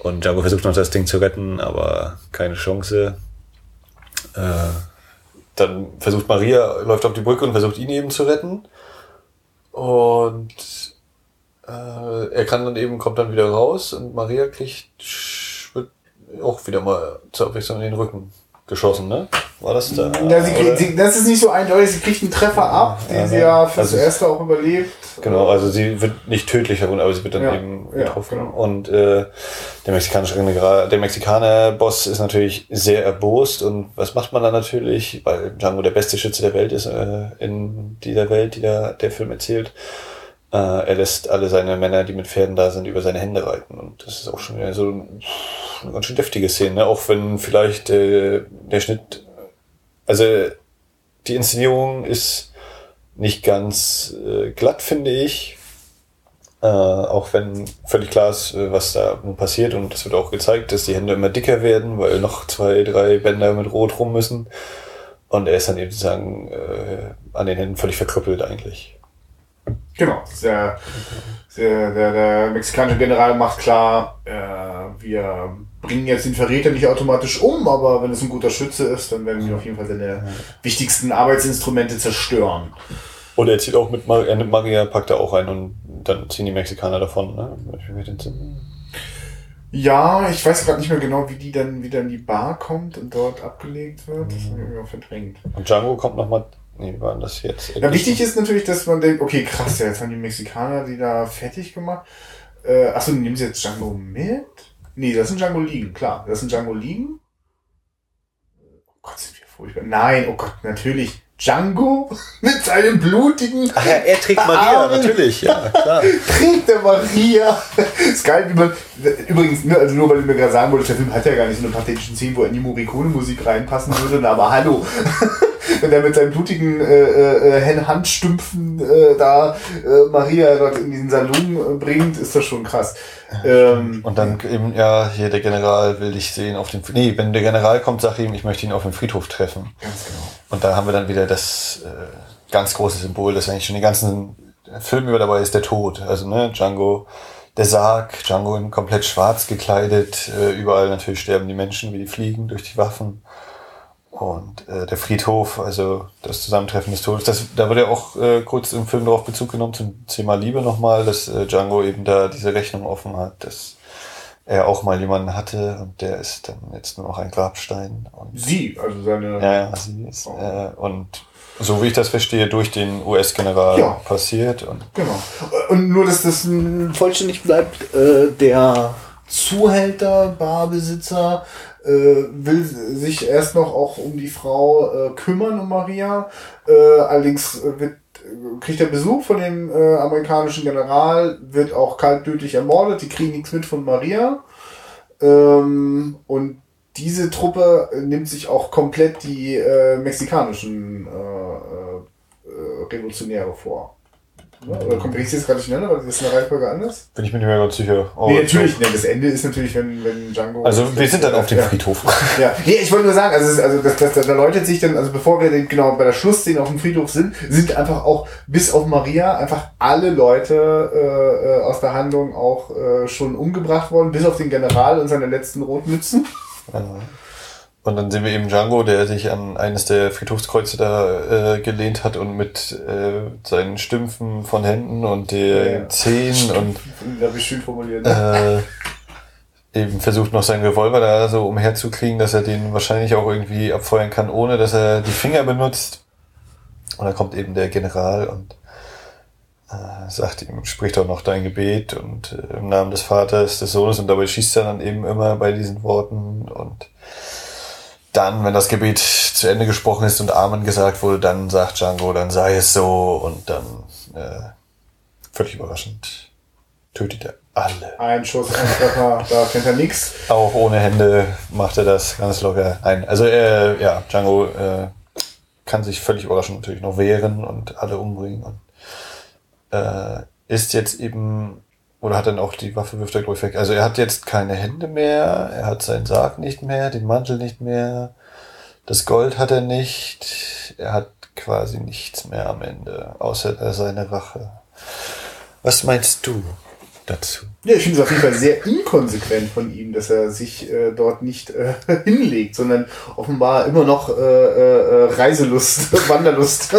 Und Django versucht noch das Ding zu retten, aber keine Chance. Äh, dann versucht Maria, läuft auf die Brücke und versucht ihn eben zu retten. Und äh, er kann dann eben, kommt dann wieder raus und Maria kriegt auch wieder mal zur Abwechslung in den Rücken geschossen, ne? War das da? Ja, sie kriegt, sie, das ist nicht so eindeutig, sie kriegt einen Treffer ab, den ja, sie ja fürs also erste auch überlebt. Genau, also sie wird nicht tödlich verwundet, aber sie wird dann ja, eben getroffen. Genau. Und äh, der mexikanische der Mexikaner-Boss ist natürlich sehr erbost und was macht man dann natürlich, weil Django der beste Schütze der Welt ist äh, in dieser Welt, die da der Film erzählt. Äh, er lässt alle seine Männer, die mit Pferden da sind, über seine Hände reiten. Und das ist auch schon wieder so eine ganz schön deftige Szene, ne? auch wenn vielleicht äh, der Schnitt, also die Inszenierung ist nicht ganz äh, glatt, finde ich. Äh, auch wenn völlig klar ist, äh, was da passiert und das wird auch gezeigt, dass die Hände immer dicker werden, weil noch zwei, drei Bänder mit Rot rum müssen. Und er ist dann eben sozusagen äh, an den Händen völlig verkrüppelt eigentlich. Genau, der, der, der, der mexikanische General macht klar, äh, wir bringen jetzt den Verräter nicht automatisch um, aber wenn es ein guter Schütze ist, dann werden wir auf jeden Fall seine wichtigsten Arbeitsinstrumente zerstören. Und er zieht auch mit Mar Maria, packt er auch ein und dann ziehen die Mexikaner davon, ne? Ja, ich weiß gerade nicht mehr genau, wie die dann wieder in die Bar kommt und dort abgelegt wird. Das habe ich mir verdrängt. Und Django kommt nochmal Nee, wie waren das jetzt? Ja, wichtig ist natürlich, dass man denkt, okay, krass, ja, jetzt haben die Mexikaner die da fertig gemacht. Äh, achso, nehmen sie jetzt Django mit? Nee, das sind Django liegen, klar. Das sind Django liegen. Oh Gott, sind wir furchtbar. Nein, oh Gott, natürlich. Django mit seinem blutigen. Ach ja, er trägt Maria, Armen. natürlich, ja, klar. trägt der Maria. ist geil, wie man. Übrigens, ne, also nur weil du mir gerade sagen wolltest, der Film hat ja gar nicht so eine pathetischen Szene, wo er in die Morricone-Musik reinpassen würde, aber hallo. wenn er mit seinen blutigen äh, äh, Handstümpfen äh, da äh, Maria dort in diesen Salon äh, bringt, ist das schon krass. Ähm, und dann eben, ja, hier der General will dich sehen auf dem, nee, wenn der General kommt, sag ihm, ich möchte ihn auf dem Friedhof treffen. Ganz genau. Und da haben wir dann wieder das äh, ganz große Symbol, das eigentlich schon den ganzen Film über dabei ist, der Tod. Also, ne, Django, der Sarg, Django in komplett schwarz gekleidet, äh, überall natürlich sterben die Menschen wie die Fliegen durch die Waffen. Und äh, der Friedhof, also das Zusammentreffen des Todes, das, da wird ja auch äh, kurz im Film darauf Bezug genommen zum Thema Liebe nochmal, dass äh, Django eben da diese Rechnung offen hat, dass er auch mal jemanden hatte und der ist dann jetzt nur noch ein Grabstein. Und sie, also seine. Ja, sie ist. Oh. Äh, und so wie ich das verstehe, durch den US-General ja. passiert. Und genau. Und nur, dass das vollständig bleibt, äh, der Zuhälter, Barbesitzer, will sich erst noch auch um die Frau äh, kümmern, um Maria. Äh, allerdings wird, kriegt er Besuch von dem äh, amerikanischen General, wird auch kaltblütig ermordet, die kriegen nichts mit von Maria. Ähm, und diese Truppe nimmt sich auch komplett die äh, mexikanischen äh, äh, Revolutionäre vor. Oder kommt jetzt gerade durcheinander, weil das ist eine Reihenfolge anders? Bin ich mir nicht mehr ganz sicher. Oh, nee, natürlich. Nee, das Ende ist natürlich, wenn, wenn Django. Also wir sind dann auf dem ja. Friedhof. Ja, nee, ich wollte nur sagen, also, also das, das, da läutet sich dann, also bevor wir den, genau bei der Schlussszene auf dem Friedhof sind, sind einfach auch bis auf Maria einfach alle Leute äh, aus der Handlung auch äh, schon umgebracht worden, bis auf den General und seine letzten Rotmützen. Ja. Und dann sehen wir eben Django, der sich an eines der Friedhofskreuze da äh, gelehnt hat und mit äh, seinen Stümpfen von Händen und den ja. Zehen und ich schön formuliert. Äh, eben versucht noch seinen Revolver da so umherzukriegen, dass er den wahrscheinlich auch irgendwie abfeuern kann, ohne dass er die Finger benutzt. Und dann kommt eben der General und äh, sagt ihm, spricht auch noch dein Gebet und äh, im Namen des Vaters, des Sohnes und dabei schießt er dann eben immer bei diesen Worten und dann, wenn das Gebet zu Ende gesprochen ist und Amen gesagt wurde, dann sagt Django, dann sei es so und dann äh, völlig überraschend tötet er alle. Ein Schuss, ein Treffer, da kennt er nichts. Auch ohne Hände macht er das ganz locker. Nein, also äh, ja, Django äh, kann sich völlig überraschend natürlich noch wehren und alle umbringen und äh, ist jetzt eben oder hat dann auch die Waffe wirft er glaube weg. Also er hat jetzt keine Hände mehr, er hat seinen Sarg nicht mehr, den Mantel nicht mehr, das Gold hat er nicht, er hat quasi nichts mehr am Ende, außer seine Rache. Was meinst du dazu? Ja, ich finde es auf jeden Fall sehr inkonsequent von ihm, dass er sich äh, dort nicht äh, hinlegt, sondern offenbar immer noch äh, äh, Reiselust, Wanderlust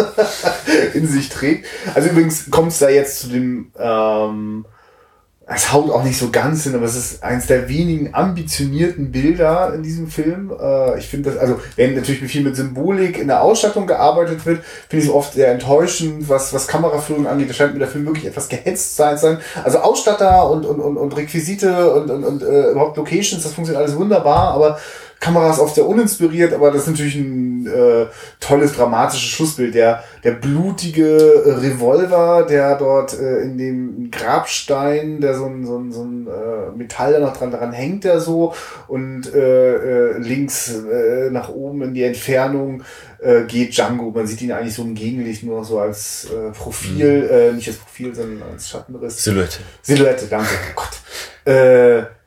in sich trägt. Also übrigens kommt es da jetzt zu dem ähm, es haut auch nicht so ganz hin, aber es ist eines der wenigen ambitionierten Bilder in diesem Film. Äh, ich finde das, also wenn natürlich viel mit Symbolik in der Ausstattung gearbeitet wird, finde ich es oft sehr enttäuschend, was, was Kameraführung angeht. Da scheint mir der Film wirklich etwas gehetzt sein. sein. Also Ausstatter und, und, und, und Requisite und, und, und äh, überhaupt Locations, das funktioniert alles wunderbar, aber Kamera ist oft sehr uninspiriert, aber das ist natürlich ein äh, tolles, dramatisches Schlussbild. Der, der blutige Revolver, der dort äh, in dem Grabstein, der so ein, so ein, so ein äh, Metall da noch dran, daran hängt er so und äh, äh, links äh, nach oben in die Entfernung äh, geht Django. Man sieht ihn eigentlich so im Gegenlicht nur so als äh, Profil, mhm. äh, nicht als Profil, sondern als Schattenriss. Silhouette. Silhouette, danke. Oh Gott. Äh,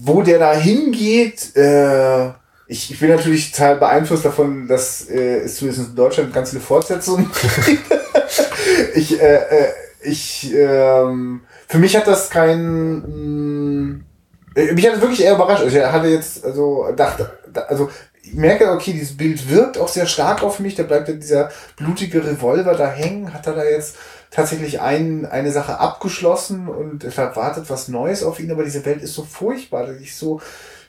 wo der da hingeht, äh, ich, ich bin natürlich total beeinflusst davon, dass äh, es zumindest in Deutschland ganz viele Fortsetzungen ich, äh, äh, ich, ähm, für mich hat das kein, mh, mm, mich hat das wirklich eher überrascht. Ich hatte jetzt, also, dachte, also, ich merke, okay, dieses Bild wirkt auch sehr stark auf mich. Da bleibt ja dieser blutige Revolver da hängen. Hat er da jetzt tatsächlich ein, eine Sache abgeschlossen und es wartet was Neues auf ihn, aber diese Welt ist so furchtbar, dass ich so,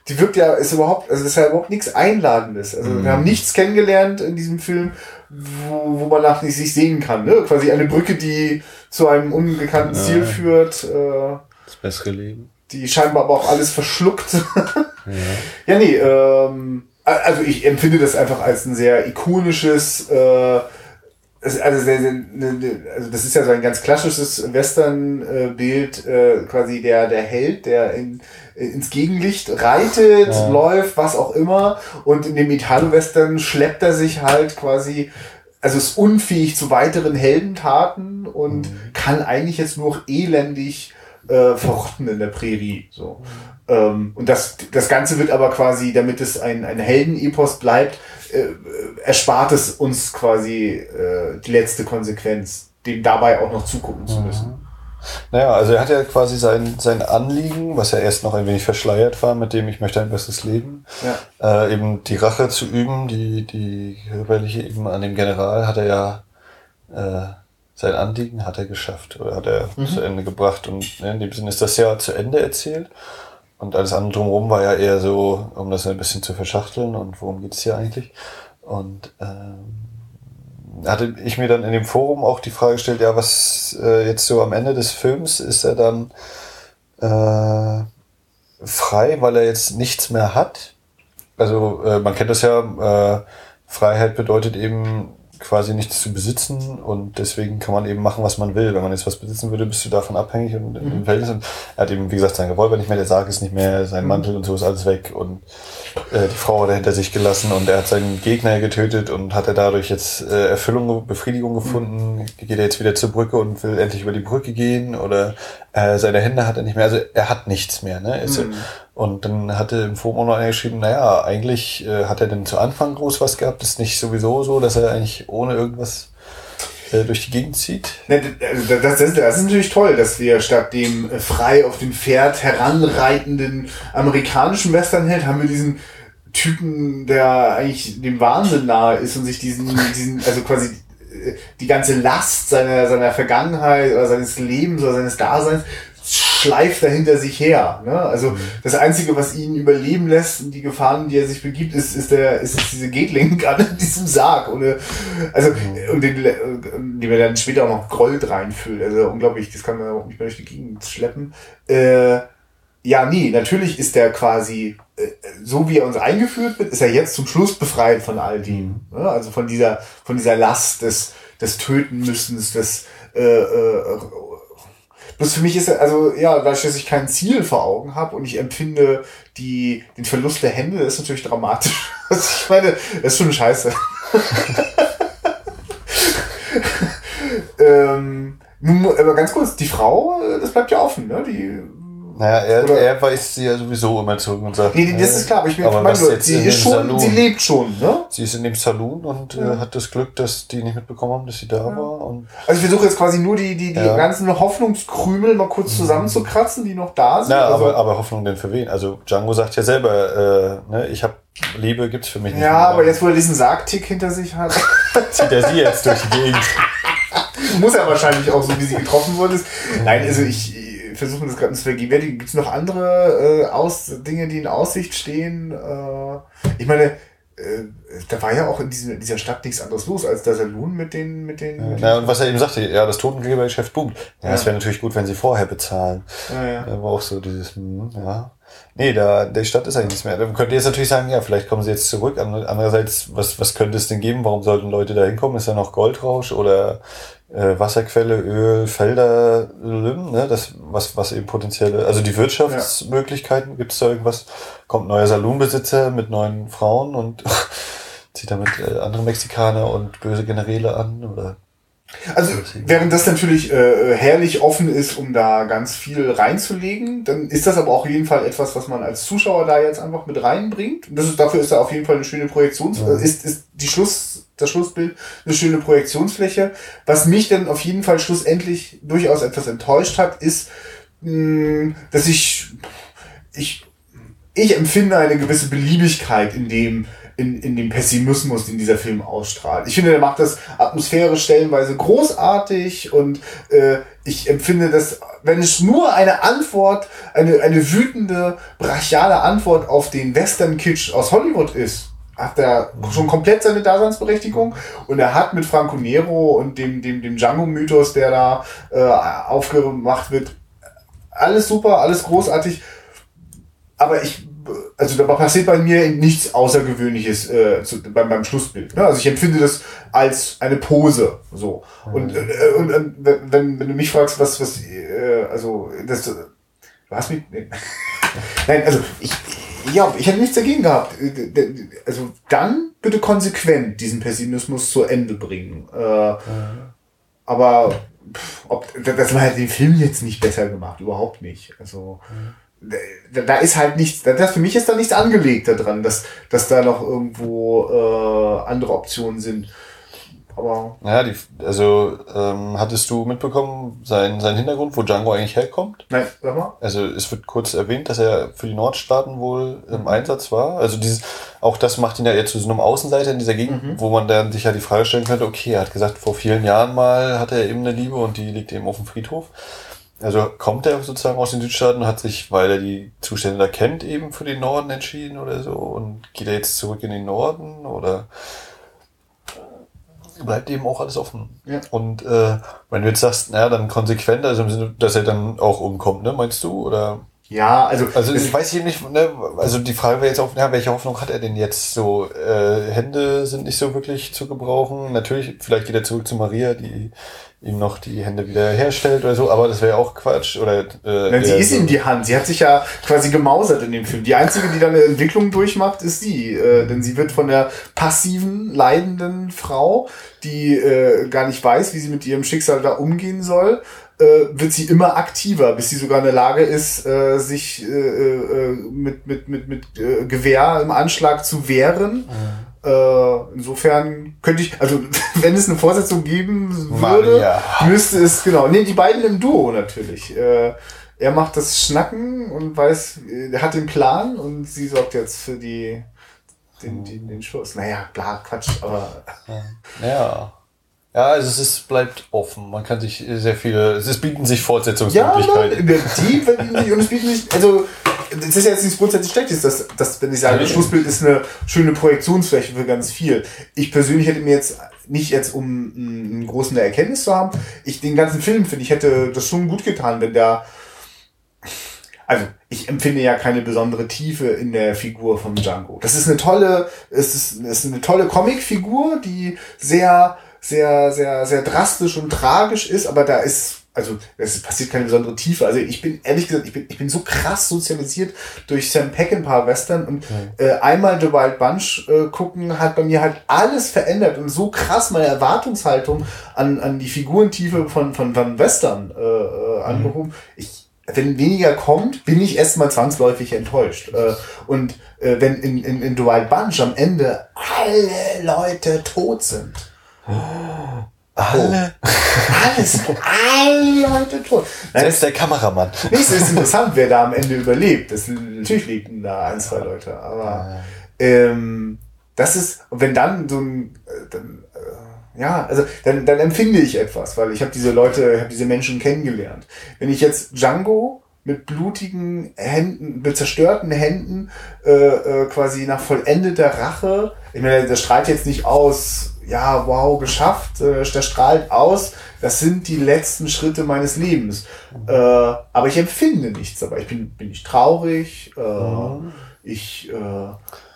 die wirkt ja, ist überhaupt, also ist ja überhaupt nichts Einladendes. Also mhm. wir haben nichts kennengelernt in diesem Film, wo, wo man nach nicht sich sehen kann, ne? Quasi eine Brücke, die zu einem unbekannten ja. Ziel führt. Äh, das bessere Leben. Die scheinbar aber auch alles verschluckt. ja. ja, nee, ähm, also ich empfinde das einfach als ein sehr ikonisches, äh, also, ne, ne, also das ist ja so ein ganz klassisches Western-Bild, äh, quasi der, der Held, der in, ins Gegenlicht reitet, ja. läuft, was auch immer. Und in dem Italo-Western schleppt er sich halt quasi, also ist unfähig zu weiteren Heldentaten und mhm. kann eigentlich jetzt nur elendig äh, verrotten in der Prärie. So. Ähm, und das, das Ganze wird aber quasi, damit es ein, ein Heldenepos bleibt, äh, erspart es uns quasi äh, die letzte Konsequenz, dem dabei auch noch zugucken zu müssen. Mhm. Naja, also er hat ja quasi sein, sein Anliegen, was ja erst noch ein wenig verschleiert war, mit dem ich möchte ein besseres Leben, ja. äh, eben die Rache zu üben, die, die rebellische eben an dem General hat er ja äh, sein Anliegen hat er geschafft oder hat er mhm. zu Ende gebracht und in dem Sinne ist das ja zu Ende erzählt. Und alles andere drumherum war ja eher so, um das ein bisschen zu verschachteln und worum geht's hier eigentlich. Und ähm, hatte ich mir dann in dem Forum auch die Frage gestellt, ja, was äh, jetzt so am Ende des Films ist er dann äh, frei, weil er jetzt nichts mehr hat. Also äh, man kennt das ja, äh, Freiheit bedeutet eben quasi nichts zu besitzen und deswegen kann man eben machen, was man will. Wenn man jetzt was besitzen würde, bist du davon abhängig und mhm. im Verhältnis. Und er hat eben, wie gesagt, sein Revolver nicht mehr, der Sarg ist nicht mehr, sein mhm. Mantel und so ist alles weg und äh, die Frau hat er hinter sich gelassen und er hat seinen Gegner getötet und hat er dadurch jetzt äh, Erfüllung, Befriedigung gefunden. Mhm. Geht er jetzt wieder zur Brücke und will endlich über die Brücke gehen oder äh, seine Hände hat er nicht mehr. Also er hat nichts mehr. Ne? Ist, mhm. Und dann hatte im Forum noch einer geschrieben, naja, eigentlich äh, hat er denn zu Anfang groß was gehabt. Ist nicht sowieso so, dass er eigentlich ohne irgendwas äh, durch die Gegend zieht. Ne, das, das, das, ist natürlich toll, dass wir statt dem äh, frei auf dem Pferd heranreitenden amerikanischen Westernheld haben wir diesen Typen, der eigentlich dem Wahnsinn nahe ist und sich diesen, diesen also quasi äh, die ganze Last seiner, seiner Vergangenheit oder seines Lebens oder seines Daseins schleift er hinter sich her. Ne? Also mhm. das Einzige, was ihn überleben lässt und die Gefahren, die er sich begibt, ist, ist, der, ist diese Gatling an diesem Sarg. Ohne, also, mhm. und den, den wir dann später auch noch Gold reinfüllt. Also unglaublich, das kann man auch nicht mehr durch die Gegend schleppen. Äh, ja, nee, natürlich ist der quasi, äh, so wie er uns eingeführt wird, ist er jetzt zum Schluss befreit von all dem. Mhm. Ne? Also von dieser, von dieser Last des, des Tötenmüssens, des äh, äh, Bloß für mich ist also ja, dass ich kein Ziel vor Augen habe und ich empfinde die, den Verlust der Hände, ist natürlich dramatisch. Also ich meine, das ist schon scheiße. ähm, aber ganz kurz, die Frau, das bleibt ja offen, ne? Die naja, er, er weist sie ja sowieso immer zurück und sagt. Nee, das ist klar, aber ich meine, mein, sie ist schon, Salon. sie lebt schon, ne? Sie ist in dem Saloon und äh, ja. äh, hat das Glück, dass die nicht mitbekommen haben, dass sie da ja. war. Und also ich versuche jetzt quasi nur die, die, die ja. ganzen Hoffnungskrümel mal kurz mhm. zusammenzukratzen, die noch da sind. Ja, also, aber, aber Hoffnung denn für wen? Also Django sagt ja selber, äh, ne, ich habe Liebe gibt's für mich nicht. Ja, mehr. aber jetzt, wo er diesen Sargtick hinter sich hat. zieht er sie jetzt durch die Gegend. Muss er wahrscheinlich auch so, wie sie getroffen wurde. Nein, also ich, versuchen das gerade zu vergegenwärtigen. Gibt es noch andere äh, Aus Dinge, die in Aussicht stehen? Äh, ich meine, äh, da war ja auch in, diesem, in dieser Stadt nichts anderes los als der Saloon mit den mit den. Ja, ja und was er eben sagte, ja, das Totengräbergeschäft boomt. Ja, ja. das wäre natürlich gut, wenn sie vorher bezahlen. Ja, ja. Da war auch so dieses, hm, ja. Nee, da, der Stadt ist eigentlich nichts mehr. Dann könnt ihr jetzt natürlich sagen, ja, vielleicht kommen sie jetzt zurück. Andererseits, was, was könnte es denn geben? Warum sollten Leute da hinkommen? Ist ja noch Goldrausch oder äh, Wasserquelle, Öl, Felder, ne? das, was, was eben potenzielle, also die Wirtschaftsmöglichkeiten, ja. gibt es da irgendwas? Kommt neuer Saloonbesitzer mit neuen Frauen und zieht damit äh, andere Mexikaner und böse Generäle an oder? Also während das natürlich äh, herrlich offen ist, um da ganz viel reinzulegen, dann ist das aber auch auf jeden Fall etwas, was man als Zuschauer da jetzt einfach mit reinbringt. Und das ist, dafür ist da auf jeden Fall eine schöne Projektions, ja. ist, ist die Schluss, das Schlussbild eine schöne Projektionsfläche. Was mich dann auf jeden Fall schlussendlich durchaus etwas enttäuscht hat, ist, mh, dass ich, ich, ich empfinde eine gewisse Beliebigkeit in dem, in, in dem Pessimismus, den dieser Film ausstrahlt. Ich finde, der macht das atmosphärisch stellenweise großartig und äh, ich empfinde das, wenn es nur eine Antwort, eine, eine wütende, brachiale Antwort auf den Western-Kitsch aus Hollywood ist, hat er schon komplett seine Daseinsberechtigung und er hat mit Franco Nero und dem, dem, dem Django-Mythos, der da äh, aufgemacht wird, alles super, alles großartig, aber ich also da passiert bei mir nichts Außergewöhnliches äh, zu, beim, beim Schlussbild. Ne? Also ich empfinde das als eine Pose. So. Und, äh, und, und wenn, wenn du mich fragst, was, was, äh, also das, du hast mich. Nee. Nein, also ich, ja, ich hätte nichts dagegen gehabt. Also dann bitte konsequent diesen Pessimismus zu Ende bringen. Äh, Aber pff, ob, das war halt den Film jetzt nicht besser gemacht, überhaupt nicht. Also. Mhm da ist halt nichts, das für mich ist da nichts angelegt daran, dass, dass da noch irgendwo äh, andere Optionen sind. Aber. Ja, die, also ähm, hattest du mitbekommen, sein, sein Hintergrund, wo Django eigentlich herkommt? Nein, sag mal. Also es wird kurz erwähnt, dass er für die Nordstaaten wohl im mhm. Einsatz war. Also dieses, auch das macht ihn ja eher zu so einem Außenseiter in dieser Gegend, mhm. wo man dann sich ja die Frage stellen könnte, okay, er hat gesagt, vor vielen Jahren mal hatte er eben eine Liebe und die liegt eben auf dem Friedhof. Also kommt er sozusagen aus den Südstaaten, hat sich, weil er die Zustände da kennt, eben für den Norden entschieden oder so und geht er jetzt zurück in den Norden oder bleibt eben auch alles offen. Ja. Und äh, wenn du jetzt sagst, naja, dann konsequent, also im Sinne, dass er dann auch umkommt, ne, meinst du? Oder? Ja, also. Also ich weiß hier nicht, ne, also die Frage wäre jetzt auch, ja, welche Hoffnung hat er denn jetzt? So, äh, Hände sind nicht so wirklich zu gebrauchen. Natürlich, vielleicht geht er zurück zu Maria, die ihm noch die Hände wieder herstellt oder so, aber das wäre auch Quatsch. Oder, äh, Nein, sie ist so ihm die Hand. Sie hat sich ja quasi gemausert in dem Film. Die einzige, die da eine Entwicklung durchmacht, ist sie. Äh, denn sie wird von der passiven, leidenden Frau, die äh, gar nicht weiß, wie sie mit ihrem Schicksal da umgehen soll, äh, wird sie immer aktiver, bis sie sogar in der Lage ist, äh, sich äh, äh, mit, mit, mit, mit äh, Gewehr im Anschlag zu wehren. Mhm äh, insofern könnte ich, also wenn es eine Fortsetzung geben würde, Maria. müsste es, genau, nee, die beiden im Duo natürlich. Äh, er macht das Schnacken und weiß, er hat den Plan und sie sorgt jetzt für die, den, den, den Schuss. Naja, klar, Quatsch, aber. Ja. Ja, also es ist, bleibt offen. Man kann sich sehr viele, es bieten sich Fortsetzungsmöglichkeiten. Ja, die bieten sich und es bieten sich, also das ist ja jetzt nichts grundsätzlich Schlechtes, dass, dass wenn ich sage, das Schlussbild ist eine schöne Projektionsfläche für ganz viel. Ich persönlich hätte mir jetzt nicht jetzt, um einen großen Erkenntnis zu haben, ich den ganzen Film finde ich hätte das schon gut getan, wenn der also ich empfinde ja keine besondere Tiefe in der Figur von Django. Das ist eine tolle, es ist, es ist eine tolle Comicfigur, die sehr, sehr, sehr, sehr drastisch und tragisch ist, aber da ist also es passiert keine besondere Tiefe. Also ich bin ehrlich gesagt, ich bin, ich bin so krass sozialisiert durch Sam Peckinpah Western und mhm. äh, einmal The Wild Bunch äh, gucken hat bei mir halt alles verändert und so krass meine Erwartungshaltung an, an die Figurentiefe von, von, von Western äh, äh mhm. angehoben. Ich, wenn weniger kommt, bin ich erstmal zwangsläufig enttäuscht. Äh, und äh, wenn in, in, in The Wild Bunch am Ende alle Leute tot sind. Oh alle? Alles. Alle Leute tot. Nein, Selbst der Kameramann. Nichts ist interessant, wer da am Ende überlebt. Das, natürlich liegen da ein, zwei Leute. Aber ähm, das ist, wenn dann so ein, äh, dann, äh, ja, also dann, dann empfinde ich etwas, weil ich habe diese Leute, habe diese Menschen kennengelernt. Wenn ich jetzt Django mit blutigen Händen, mit zerstörten Händen äh, äh, quasi nach vollendeter Rache, ich meine, der strahlt jetzt nicht aus, ja, wow, geschafft, äh, der strahlt aus, das sind die letzten Schritte meines Lebens. Mhm. Äh, aber ich empfinde nichts dabei. Ich bin, bin nicht traurig, äh, mhm. ich äh,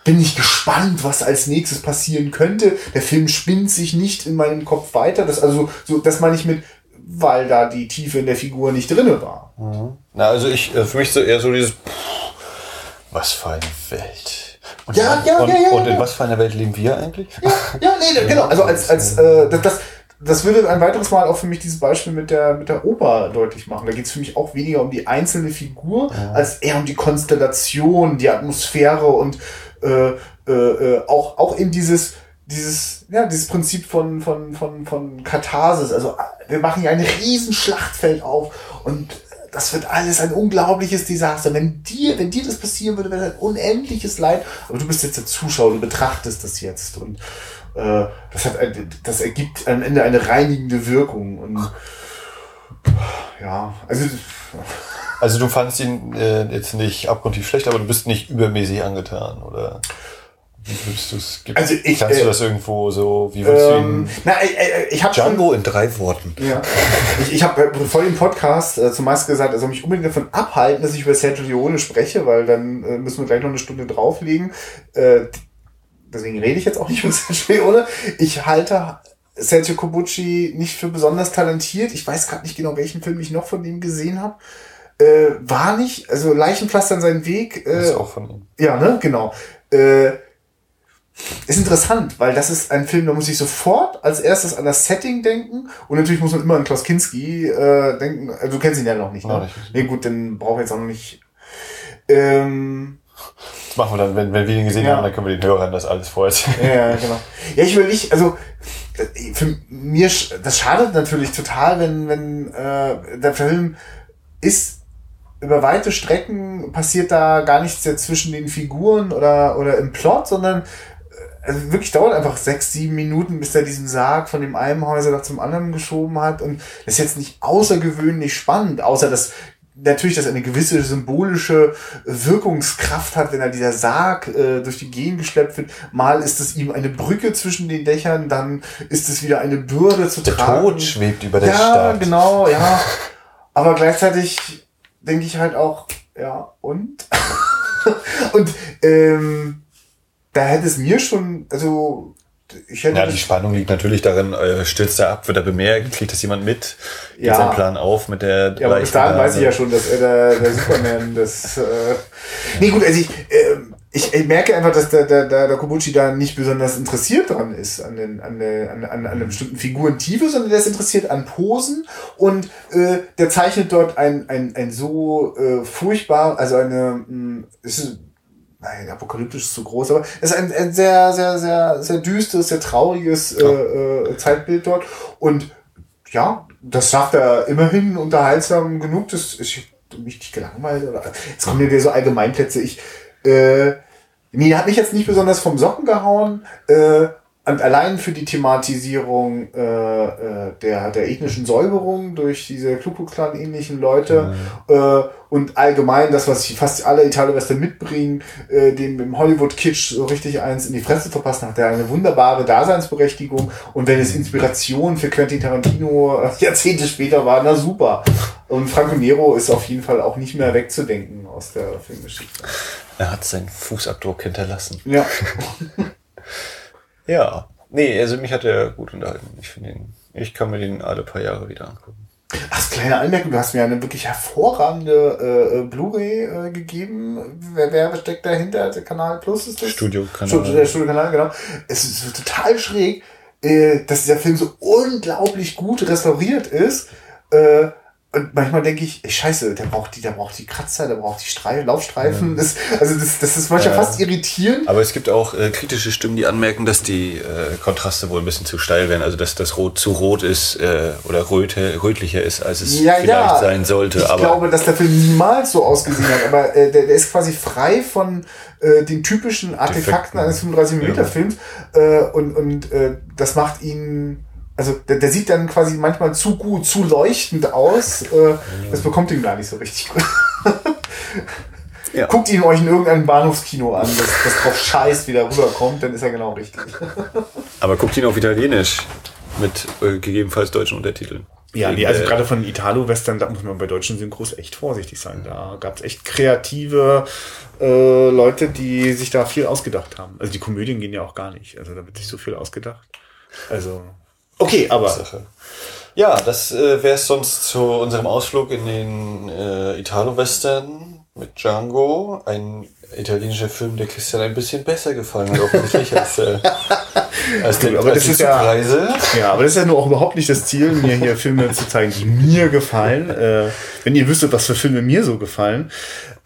bin nicht gespannt, was als nächstes passieren könnte. Der Film spinnt sich nicht in meinem Kopf weiter. Das, also, so, das meine ich mit, weil da die Tiefe in der Figur nicht drinne war. Mhm. Na, also ich, äh, für mich so eher so dieses, was für eine Welt. Und ja, ja, und, ja, ja. Und in was für einer Welt leben wir eigentlich? Ja, ja nee, genau. Also als, als äh, das, das würde ein weiteres Mal auch für mich dieses Beispiel mit der, mit der Oper deutlich machen. Da geht es für mich auch weniger um die einzelne Figur, ja. als eher um die Konstellation, die Atmosphäre und äh, äh, äh auch, auch in dieses, dieses, ja, dieses Prinzip von, von, von, von Katharsis. Also wir machen hier ein riesen Schlachtfeld auf und das wird alles ein unglaubliches Desaster. Wenn dir, wenn dir das passieren würde, wäre das ein unendliches Leid. Aber du bist jetzt der Zuschauer, du betrachtest das jetzt und äh, das hat, das ergibt am Ende eine reinigende Wirkung und ja, also also du fandest ihn äh, jetzt nicht abgrundtief schlecht, aber du bist nicht übermäßig angetan, oder? Wie würdest du es? Also ich, Kannst du äh, das irgendwo so? Wie würdest ähm, du ihn? Na, äh, ich habe Django in drei Worten. Ja. ich ich habe äh, vor dem Podcast äh, zumeist gesagt, also mich unbedingt davon abhalten, dass ich über Sergio Leone spreche, weil dann äh, müssen wir gleich noch eine Stunde drauflegen. Äh, deswegen rede ich jetzt auch nicht über Sergio Leone. Ich halte Sergio Cobucci nicht für besonders talentiert. Ich weiß gerade nicht genau, welchen Film ich noch von ihm gesehen habe. Äh, war nicht, also Leichenpflaster an seinen Weg. Äh, das ist auch von ihm. Ja, ne, genau. Äh, ist interessant, weil das ist ein Film, da muss ich sofort als erstes an das Setting denken und natürlich muss man immer an Klaus Kinski äh, denken. Also du kennst ihn ja noch nicht, ne? Nicht. Nee, gut, dann brauchen wir jetzt auch noch nicht. Ähm, das machen wir dann, wenn, wenn wir ihn gesehen ja. haben, dann können wir den Hörern das alles vorher Ja, genau. Ja, ich will nicht, also für mir, das schadet natürlich total, wenn, wenn äh, der Film ist über weite Strecken passiert da gar nichts zwischen den Figuren oder, oder im Plot, sondern also wirklich dauert einfach sechs, sieben Minuten, bis er diesen Sarg von dem einen Häuser zum anderen geschoben hat. Und das ist jetzt nicht außergewöhnlich spannend, außer dass natürlich, dass eine gewisse symbolische Wirkungskraft hat, wenn er dieser Sarg äh, durch die Gegend geschleppt wird. Mal ist es ihm eine Brücke zwischen den Dächern, dann ist es wieder eine Bürde zu der tragen. Der Tod schwebt über der ja, Stadt. Ja, genau, ja. Aber gleichzeitig denke ich halt auch, Ja, und? und ähm, da hätte es mir schon, also ich hätte Ja, die Spannung liegt natürlich darin, äh, stürzt er ab, wird er bemerkt, kriegt das jemand mit, geht Ja. sein Plan auf mit der Ja, aber bis dahin weiß ich ja schon, dass er der, der Superman das. Äh nee, gut, also ich, ähm, ich, ich merke einfach, dass der, der, der, der Kobuchi da nicht besonders interessiert dran ist an, den, an, der, an, an, an einer bestimmten Figurentiefe, sondern der ist interessiert an Posen und äh, der zeichnet dort ein, ein, ein so äh, furchtbar, also eine, mh, es ist, nein, apokalyptisch ist zu groß, aber es ist ein, ein sehr, sehr, sehr, sehr düsteres, sehr trauriges äh, äh, Zeitbild dort und ja, das schafft er immerhin unterhaltsam genug, dass ich mich nicht gelangweilt oder jetzt kommen dir so Allgemeinplätze. Ich, äh, nee, hat mich jetzt nicht besonders vom Socken gehauen. Äh, und allein für die Thematisierung äh, äh, der, der ethnischen Säuberung durch diese Ku Klux Klan ähnlichen Leute äh, und allgemein das, was fast alle Italo-Western mitbringen, äh, dem im Hollywood-Kitsch so richtig eins in die Fresse verpassen, hat er eine wunderbare Daseinsberechtigung und wenn es Inspiration für Quentin Tarantino äh, Jahrzehnte später war, na super. Und Franco Nero ist auf jeden Fall auch nicht mehr wegzudenken aus der Filmgeschichte. Er hat seinen Fußabdruck hinterlassen. Ja. Ja. Nee, also mich hat er gut unterhalten. Ich finde ihn, ich kann mir den alle paar Jahre wieder angucken. Ach, kleine Anmerkung, du hast mir eine wirklich hervorragende äh, Blu-ray äh, gegeben. Wer, wer steckt dahinter? Der Kanal Plus ist das? Studiokanal. Studio, der Studiokanal, genau. Es ist total schräg, äh, dass dieser Film so unglaublich gut restauriert ist. Äh, und manchmal denke ich, ey, scheiße, der braucht die, der braucht die Kratzer, der braucht die Streif Laufstreifen. Das, also das, das ist manchmal Ja. fast irritierend. Aber es gibt auch äh, kritische Stimmen, die anmerken, dass die äh, Kontraste wohl ein bisschen zu steil werden. Also dass das Rot zu rot ist äh, oder röte, rötlicher ist, als es Ja, vielleicht ja. sein sollte. Ich aber glaube, dass der Film niemals so ausgesehen hat, aber äh, der, der ist quasi frei von äh, den typischen Artefakten Defekten. eines 35 mm Films äh, und, und äh, das macht ihn, also der, der sieht dann quasi manchmal zu gut, zu leuchtend aus. Äh, das bekommt ihn gar nicht so richtig gut. Ja. Guckt ihn euch in irgendeinem Bahnhofskino an, das, das drauf scheißt, wie der rüberkommt, dann ist er genau richtig. Aber guckt ihn auf Italienisch mit äh, gegebenenfalls deutschen Untertiteln. Ja, nee, also gerade von Italo-Western, da muss man bei deutschen Synchros echt vorsichtig sein. Da gab es echt kreative äh, Leute, die sich da viel ausgedacht haben. Also die Komödien gehen ja auch gar nicht. Also da wird sich so viel ausgedacht. Also. Okay, aber. Sache. Ja, das äh, wäre es sonst zu unserem Ausflug in den äh, Italo-Western mit Django. Ein italienischer Film, der Christian ein bisschen besser gefallen hat, offensichtlich als, äh, als, der, aber als das ist ja- Zugreise. Ja, aber das ist ja nur auch überhaupt nicht das Ziel, mir hier Filme zu zeigen, die mir gefallen. Äh, wenn ihr wüsstet, was für Filme mir so gefallen.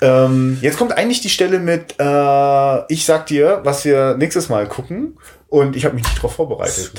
Ähm, jetzt kommt eigentlich die Stelle mit, äh, ich sag dir, was wir nächstes Mal gucken. Und ich habe mich nicht darauf vorbereitet.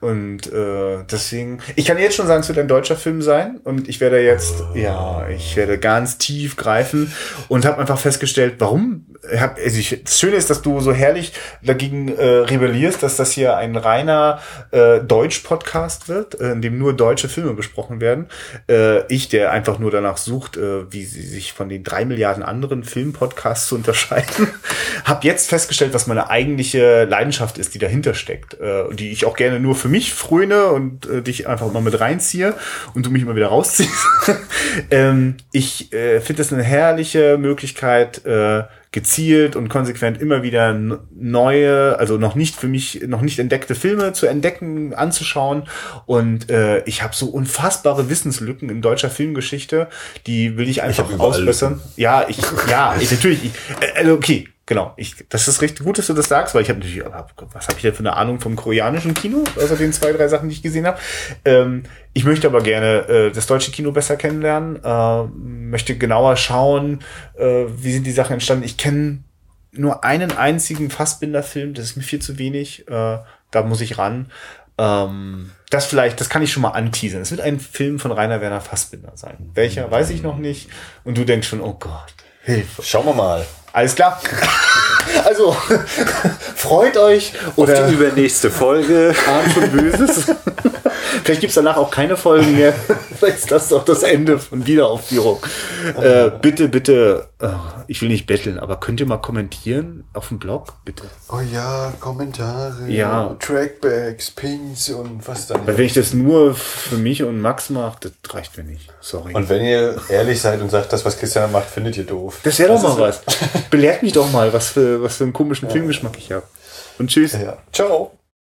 Und äh, deswegen, ich kann jetzt schon sagen, es wird ein deutscher Film sein. Und ich werde jetzt, ja, ich werde ganz tief greifen und habe einfach festgestellt, warum. Hab, also ich, das Schöne ist, dass du so herrlich dagegen äh, rebellierst, dass das hier ein reiner äh, Deutsch-Podcast wird, äh, in dem nur deutsche Filme besprochen werden. Äh, ich, der einfach nur danach sucht, äh, wie sie sich von den drei Milliarden anderen Filmpodcasts zu unterscheiden, habe jetzt festgestellt, was meine eigentliche Leidenschaft ist, die dahinter steckt, äh, die ich auch gerne nur für mich fröne und äh, dich einfach mal mit reinziehe und du mich immer wieder rausziehst. ähm, ich äh, finde das eine herrliche Möglichkeit, äh, gezielt und konsequent immer wieder neue, also noch nicht für mich, noch nicht entdeckte Filme zu entdecken, anzuschauen. Und äh, ich habe so unfassbare Wissenslücken in deutscher Filmgeschichte, die will ich einfach ausbessern. Ja, ich, ja, ich natürlich, ich, äh, also okay, genau. Ich, das ist recht gut, dass du das sagst, weil ich habe natürlich, was habe ich denn für eine Ahnung vom koreanischen Kino, außer den zwei, drei Sachen, die ich gesehen habe. Ähm, ich möchte aber gerne äh, das deutsche Kino besser kennenlernen, äh, möchte genauer schauen, äh, wie sind die Sachen entstanden. Ich kenne nur einen einzigen Fassbinder-Film, das ist mir viel zu wenig. Äh, da muss ich ran. Ähm, das vielleicht, das kann ich schon mal anteasern. Es wird ein Film von Rainer Werner Fassbinder sein. Welcher, weiß ich noch nicht. Und du denkst schon, oh Gott, Hilfe. Schauen wir mal. Alles klar. Also, freut euch oder die übernächste Folge. ahnt schon Böses. Vielleicht gibt es danach auch keine Folgen mehr. Vielleicht ist das doch das Ende von Wiederaufführung. Äh, bitte, bitte, äh, ich will nicht betteln, aber könnt ihr mal kommentieren auf dem Blog, bitte? Oh ja, Kommentare, Ja. Trackbacks, Pings und was dann. Weil wenn ich das nur für mich und Max mache, das reicht mir nicht. Sorry. Und wenn ihr ehrlich seid und sagt, das, was Christian macht, findet ihr doof. das wäre doch mal was. Belehrt mich doch mal, was für, was für einen komischen Filmgeschmack ich habe. Und tschüss. Ja. Ciao.